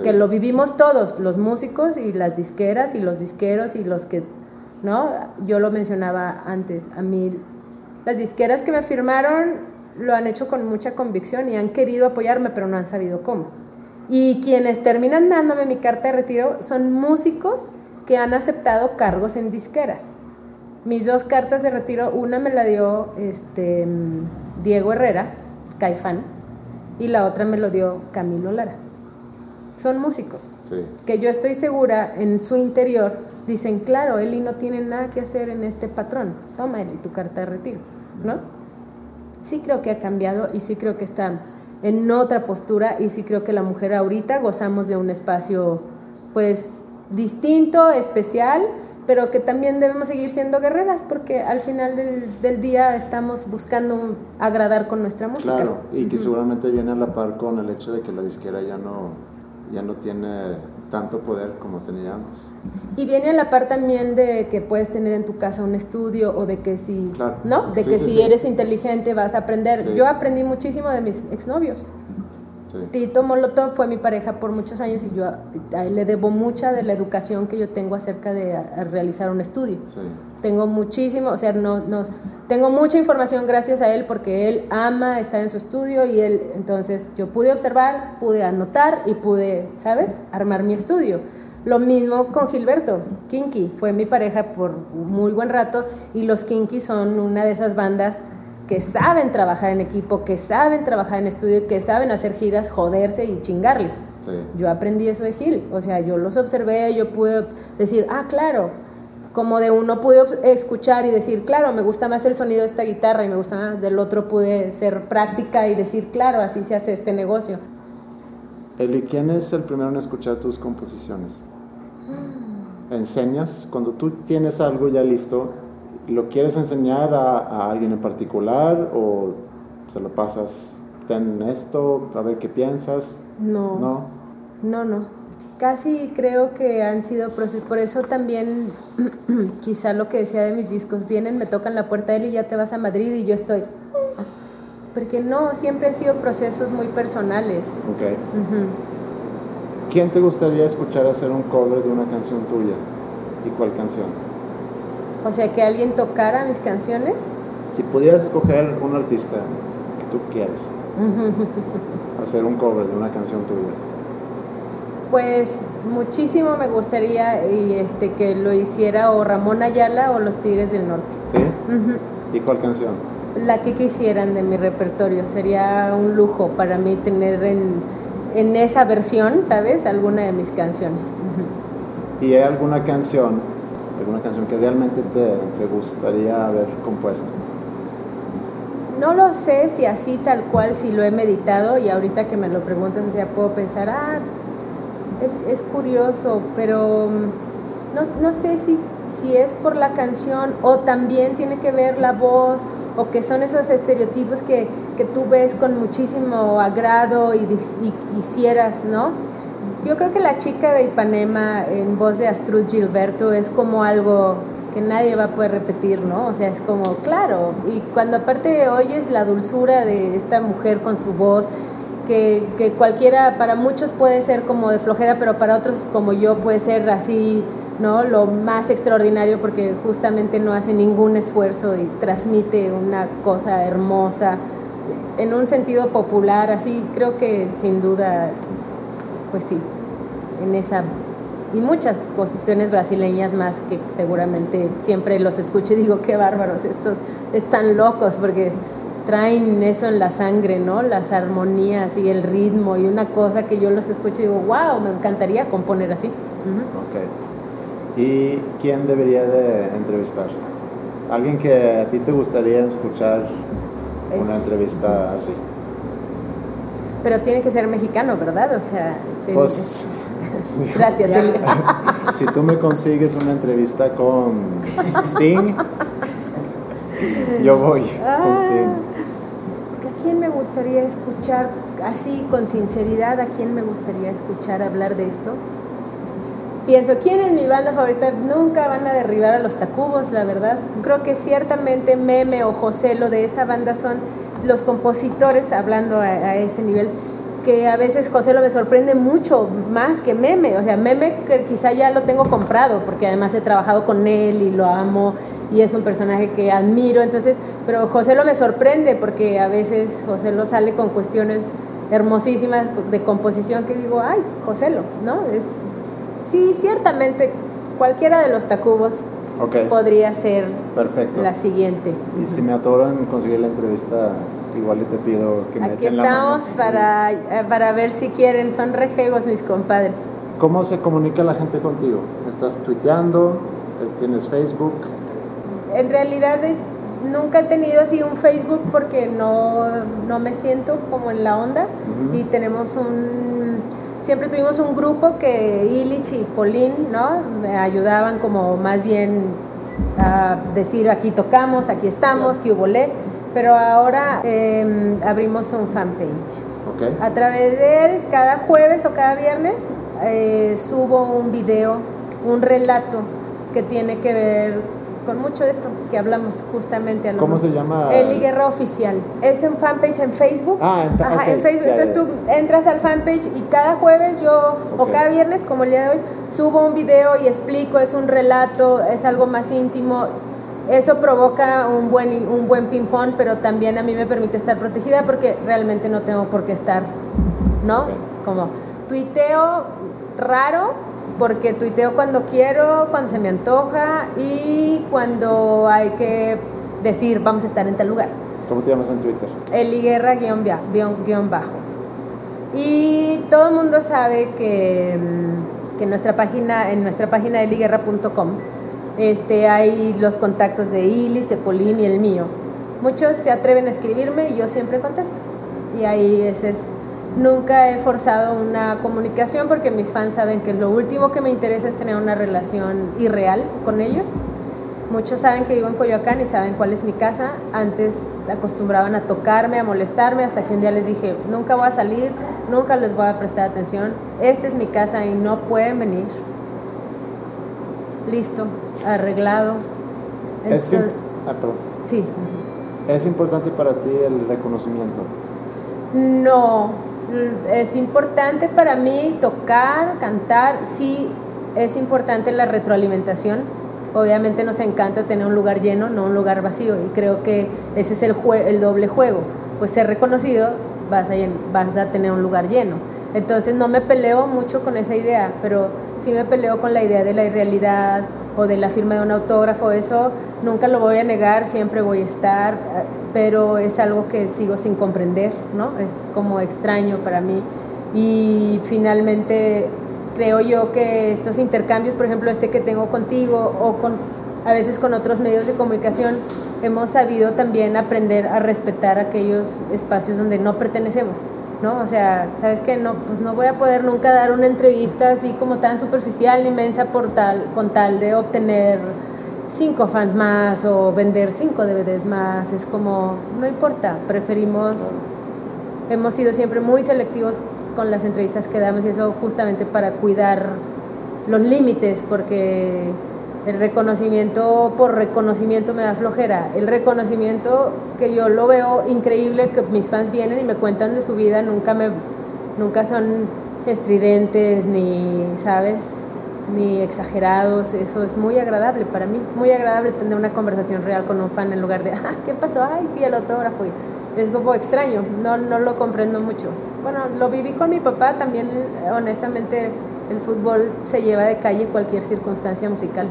que lo vivimos todos, los músicos y las disqueras y los disqueros y los que, ¿no? Yo lo mencionaba antes, a mí las disqueras que me firmaron lo han hecho con mucha convicción y han querido apoyarme, pero no han sabido cómo. Y quienes terminan dándome mi carta de retiro son músicos que han aceptado cargos en disqueras. Mis dos cartas de retiro, una me la dio este, Diego Herrera, Caifán, y la otra me lo dio Camilo Lara. Son músicos que yo estoy segura en su interior dicen, claro, Eli no tiene nada que hacer en este patrón, toma Eli tu carta de retiro. ¿No? Sí creo que ha cambiado y sí creo que está en otra postura y sí creo que la mujer ahorita gozamos de un espacio pues distinto, especial, pero que también debemos seguir siendo guerreras porque al final del, día estamos buscando agradar con nuestra música. Claro, y que seguramente viene a la par con el hecho de que la disquera ya no, ya no tiene tanto poder como tenía antes. Y viene a la par también de que puedes tener en tu casa un estudio o de que si, ¿no? De que si eres inteligente vas a aprender. Yo aprendí muchísimo de mis exnovios. Tito Molotov fue mi pareja por muchos años y yo a, a él le debo mucha de la educación que yo tengo acerca de a- a realizar un estudio. Tengo muchísimo, o sea, no, no- tengo mucha información gracias a él porque él ama estar en su estudio y él, entonces yo pude observar, pude anotar y pude, ¿sabes?, armar mi estudio. Lo mismo con Gilberto, Kinky, fue mi pareja por muy buen rato y los Kinky son una de esas bandas que saben trabajar en equipo, que saben trabajar en estudio, que saben hacer giras, joderse y chingarle. Sí. Yo aprendí eso de Gil, o sea, yo los observé, yo pude decir, ah, claro, como de uno pude escuchar y decir, claro, me gusta más el sonido de esta guitarra y me gusta más del otro, pude ser práctica y decir, claro, así se hace este negocio. Eli, ¿quién es el primero en escuchar tus composiciones? ¿Enseñas? Cuando tú tienes algo ya listo, ¿lo quieres enseñar a, a alguien en particular o se lo pasas, ten esto, a ver qué piensas? No, ¿No? no, no. Casi creo que han sido procesos, por eso también quizá lo que decía de mis discos, vienen, me tocan la puerta de él y ya te vas a Madrid y yo estoy... Porque no, siempre han sido procesos muy personales. Ok. ¿Quién te gustaría escuchar hacer un cover de una canción tuya? ¿Y cuál canción? O sea, que alguien tocara mis canciones. Si pudieras escoger un artista que tú quieras hacer un cover de una canción tuya, Pues muchísimo me gustaría y este que lo hiciera o Ramón Ayala o los Tigres del Norte. ¿sí? ¿Y cuál canción? La que quisieran de mi repertorio. Sería un lujo para mí tener en, en esa versión, ¿sabes? Alguna de mis canciones. ¿Y hay alguna canción, alguna canción que realmente te, te gustaría haber compuesto? No lo sé si así tal cual, si lo he meditado y ahorita que me lo preguntas, o sea, puedo pensar, ah, es, es curioso, pero mm, no, no sé si, si es por la canción o también tiene que ver la voz o que son esos estereotipos que, que tú ves con muchísimo agrado y, quisieras, ¿no? Yo creo que la chica de Ipanema en voz de Astrud Gilberto es como algo que nadie va a poder repetir, ¿no? O sea, es como, claro, y cuando aparte oyes la dulzura de esta mujer con su voz, que, cualquiera, para muchos puede ser como de flojera, pero para otros como yo puede ser así, ¿no? Lo más extraordinario porque justamente no hace ningún esfuerzo y transmite una cosa hermosa en un sentido popular, así creo que sin duda, pues sí, en esa y muchas cuestiones brasileñas más que seguramente siempre los escucho y digo, qué bárbaros, estos están locos porque traen eso en la sangre, ¿no? Las armonías y el ritmo y una cosa que yo los escucho y digo, wow, me encantaría componer así. Ujú. Ok. ¿Y quién debería de entrevistar? ¿Alguien que a ti te gustaría escuchar Este. una entrevista así? Pero tiene que ser mexicano, ¿verdad? O sea, Pues, que- gracias. Si tú me consigues una entrevista con Sting, yo voy con Sting. ¿A quién me gustaría escuchar así con sinceridad? ¿A quién me gustaría escuchar hablar de esto? Pienso, ¿quién es mi banda favorita? Nunca van a derribar a los Tacubos, la verdad. Creo que ciertamente Meme o José, lo de esa banda son los compositores, hablando a, ese nivel, que a veces José lo me sorprende mucho más que Meme. O sea, Meme que quizá ya lo tengo comprado, porque además he trabajado con él y lo amo y es un personaje que admiro. Entonces, pero José lo me sorprende porque a veces José lo sale con cuestiones hermosísimas de composición que digo, ay, José lo, ¿no? Es, sí, ciertamente cualquiera de los Tacubos Ok, podría ser perfecto. la siguiente. Y si me atoran conseguir la entrevista, igual te pido que me Aquí echen la mano. estamos para, eh, para ver si quieren, son rejegos mis compadres. ¿Cómo se comunica la gente contigo? ¿Estás tuiteando? Eh, ¿Tienes Facebook? En realidad eh, nunca he tenido así un Facebook porque no, no me siento como en la onda Ujú. y tenemos un... Siempre tuvimos un grupo que Illich y Polín, ¿no? Me ayudaban como más bien a decir aquí tocamos, aquí estamos, que hubo le. Pero ahora eh, abrimos un fanpage. Ok. A través de él, cada jueves o cada viernes, eh, subo un video, un relato que tiene que ver con mucho de esto que hablamos justamente. A lo ¿Cómo se llama? Eli Guerra Oficial. Es un fanpage en Facebook. Ah, en, Ajá, ok, en Facebook. ya, Entonces ya. tú entras al fanpage y cada jueves yo, o Ok. cada viernes, como el día de hoy, subo un video y explico, es un relato, es algo más íntimo. Eso provoca un buen, un buen ping-pong, pero también a mí me permite estar protegida porque realmente no tengo por qué estar, ¿no? Ok. Como tuiteo raro, porque tuiteo cuando quiero, cuando se me antoja y cuando hay que decir vamos a estar en tal lugar. ¿Cómo te llamas en Twitter? Eli Guerra guion, bajo. Y todo el mundo sabe que, que nuestra página, en nuestra página eliguerra.com este, hay los contactos de Ilis, Chepolín y el mío. Muchos se atreven a escribirme y yo siempre contesto. Y ahí ese es, nunca he forzado una comunicación porque mis fans saben que lo último que me interesa es tener una relación irreal con ellos. Muchos saben que vivo en Coyoacán y saben cuál es mi casa. Antes acostumbraban a tocarme, a molestarme, hasta que un día les dije, nunca voy a salir, nunca les voy a prestar atención. Esta es mi casa y no pueden venir. Listo, arreglado. Es, Entonces, ah, perdón. sí. ¿Es importante para ti el reconocimiento? No, es importante para mí tocar, cantar, sí es importante la retroalimentación. Obviamente nos encanta tener un lugar lleno, no un lugar vacío, y creo que ese es el, jue- el doble juego. Pues ser reconocido, vas a, vas a tener un lugar lleno. Entonces no me peleo mucho con esa idea, pero sí me peleo con la idea de la irrealidad o de la firma de un autógrafo, eso nunca lo voy a negar, siempre voy a estar, pero es algo que sigo sin comprender, ¿no? Es como extraño para mí. Y finalmente creo yo que estos intercambios, por ejemplo, este que tengo contigo o con a veces con otros medios de comunicación, hemos sabido también aprender a respetar aquellos espacios donde no pertenecemos. ¿No? O sea, sabes que no, pues no voy a poder nunca dar una entrevista así como tan superficial ni mensa por tal, con tal de obtener cinco fans más o vender cinco DVDs más. Es como, no importa, preferimos, hemos sido siempre muy selectivos con las entrevistas que damos y eso justamente para cuidar los límites, porque el reconocimiento por reconocimiento me da flojera. El reconocimiento que yo lo veo increíble, que mis fans vienen y me cuentan de su vida, nunca, me, nunca son estridentes ni, ¿sabes? Ni exagerados. Eso es muy agradable para mí. Muy agradable tener una conversación real con un fan en lugar de, ah, ¿qué pasó? Ay, sí, el autógrafo. Es como extraño, no, no lo comprendo mucho. Bueno, lo viví con mi papá también, honestamente, el fútbol se lleva de calle cualquier circunstancia musical.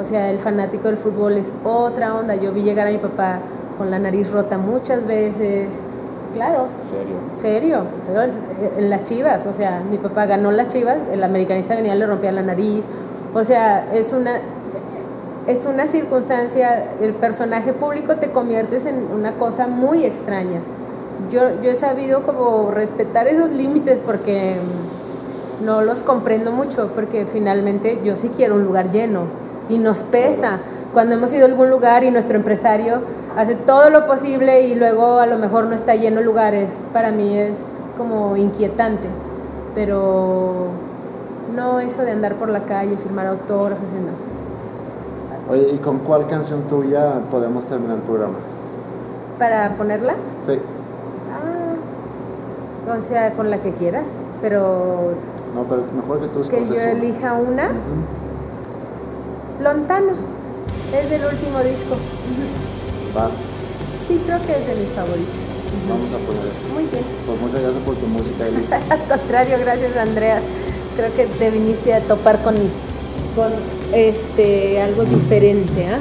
O sea, el fanático del fútbol es otra onda. Yo vi llegar a mi papá con la nariz rota muchas veces. Claro, ¿En serio? serio, pero en, en las chivas, o sea, mi papá ganó las chivas, el americanista venía y le rompía la nariz. O sea, es una, es una circunstancia, el personaje público te conviertes en una cosa muy extraña. Yo, yo he sabido como respetar esos límites porque no los comprendo mucho, porque finalmente yo sí quiero un lugar lleno y nos pesa. Cuando hemos ido a algún lugar y nuestro empresario hace todo lo posible y luego a lo mejor no está lleno de lugares, para mí es como inquietante. Pero no eso de andar por la calle, firmar autógrafos, no. Oye, ¿y con cuál canción tuya podemos terminar el programa? Para ponerla, Sí. ah, o sea, con la que quieras, pero No, pero mejor que tú que yo elija una. Lontano, es del último disco. Va, Sí, creo que es de mis favoritos. vamos a poner eso. Muy bien. Pues muchas gracias por tu música, Eli. Al contrario, gracias Andrea. Creo que te viniste a topar con, con este algo diferente, ¿ah?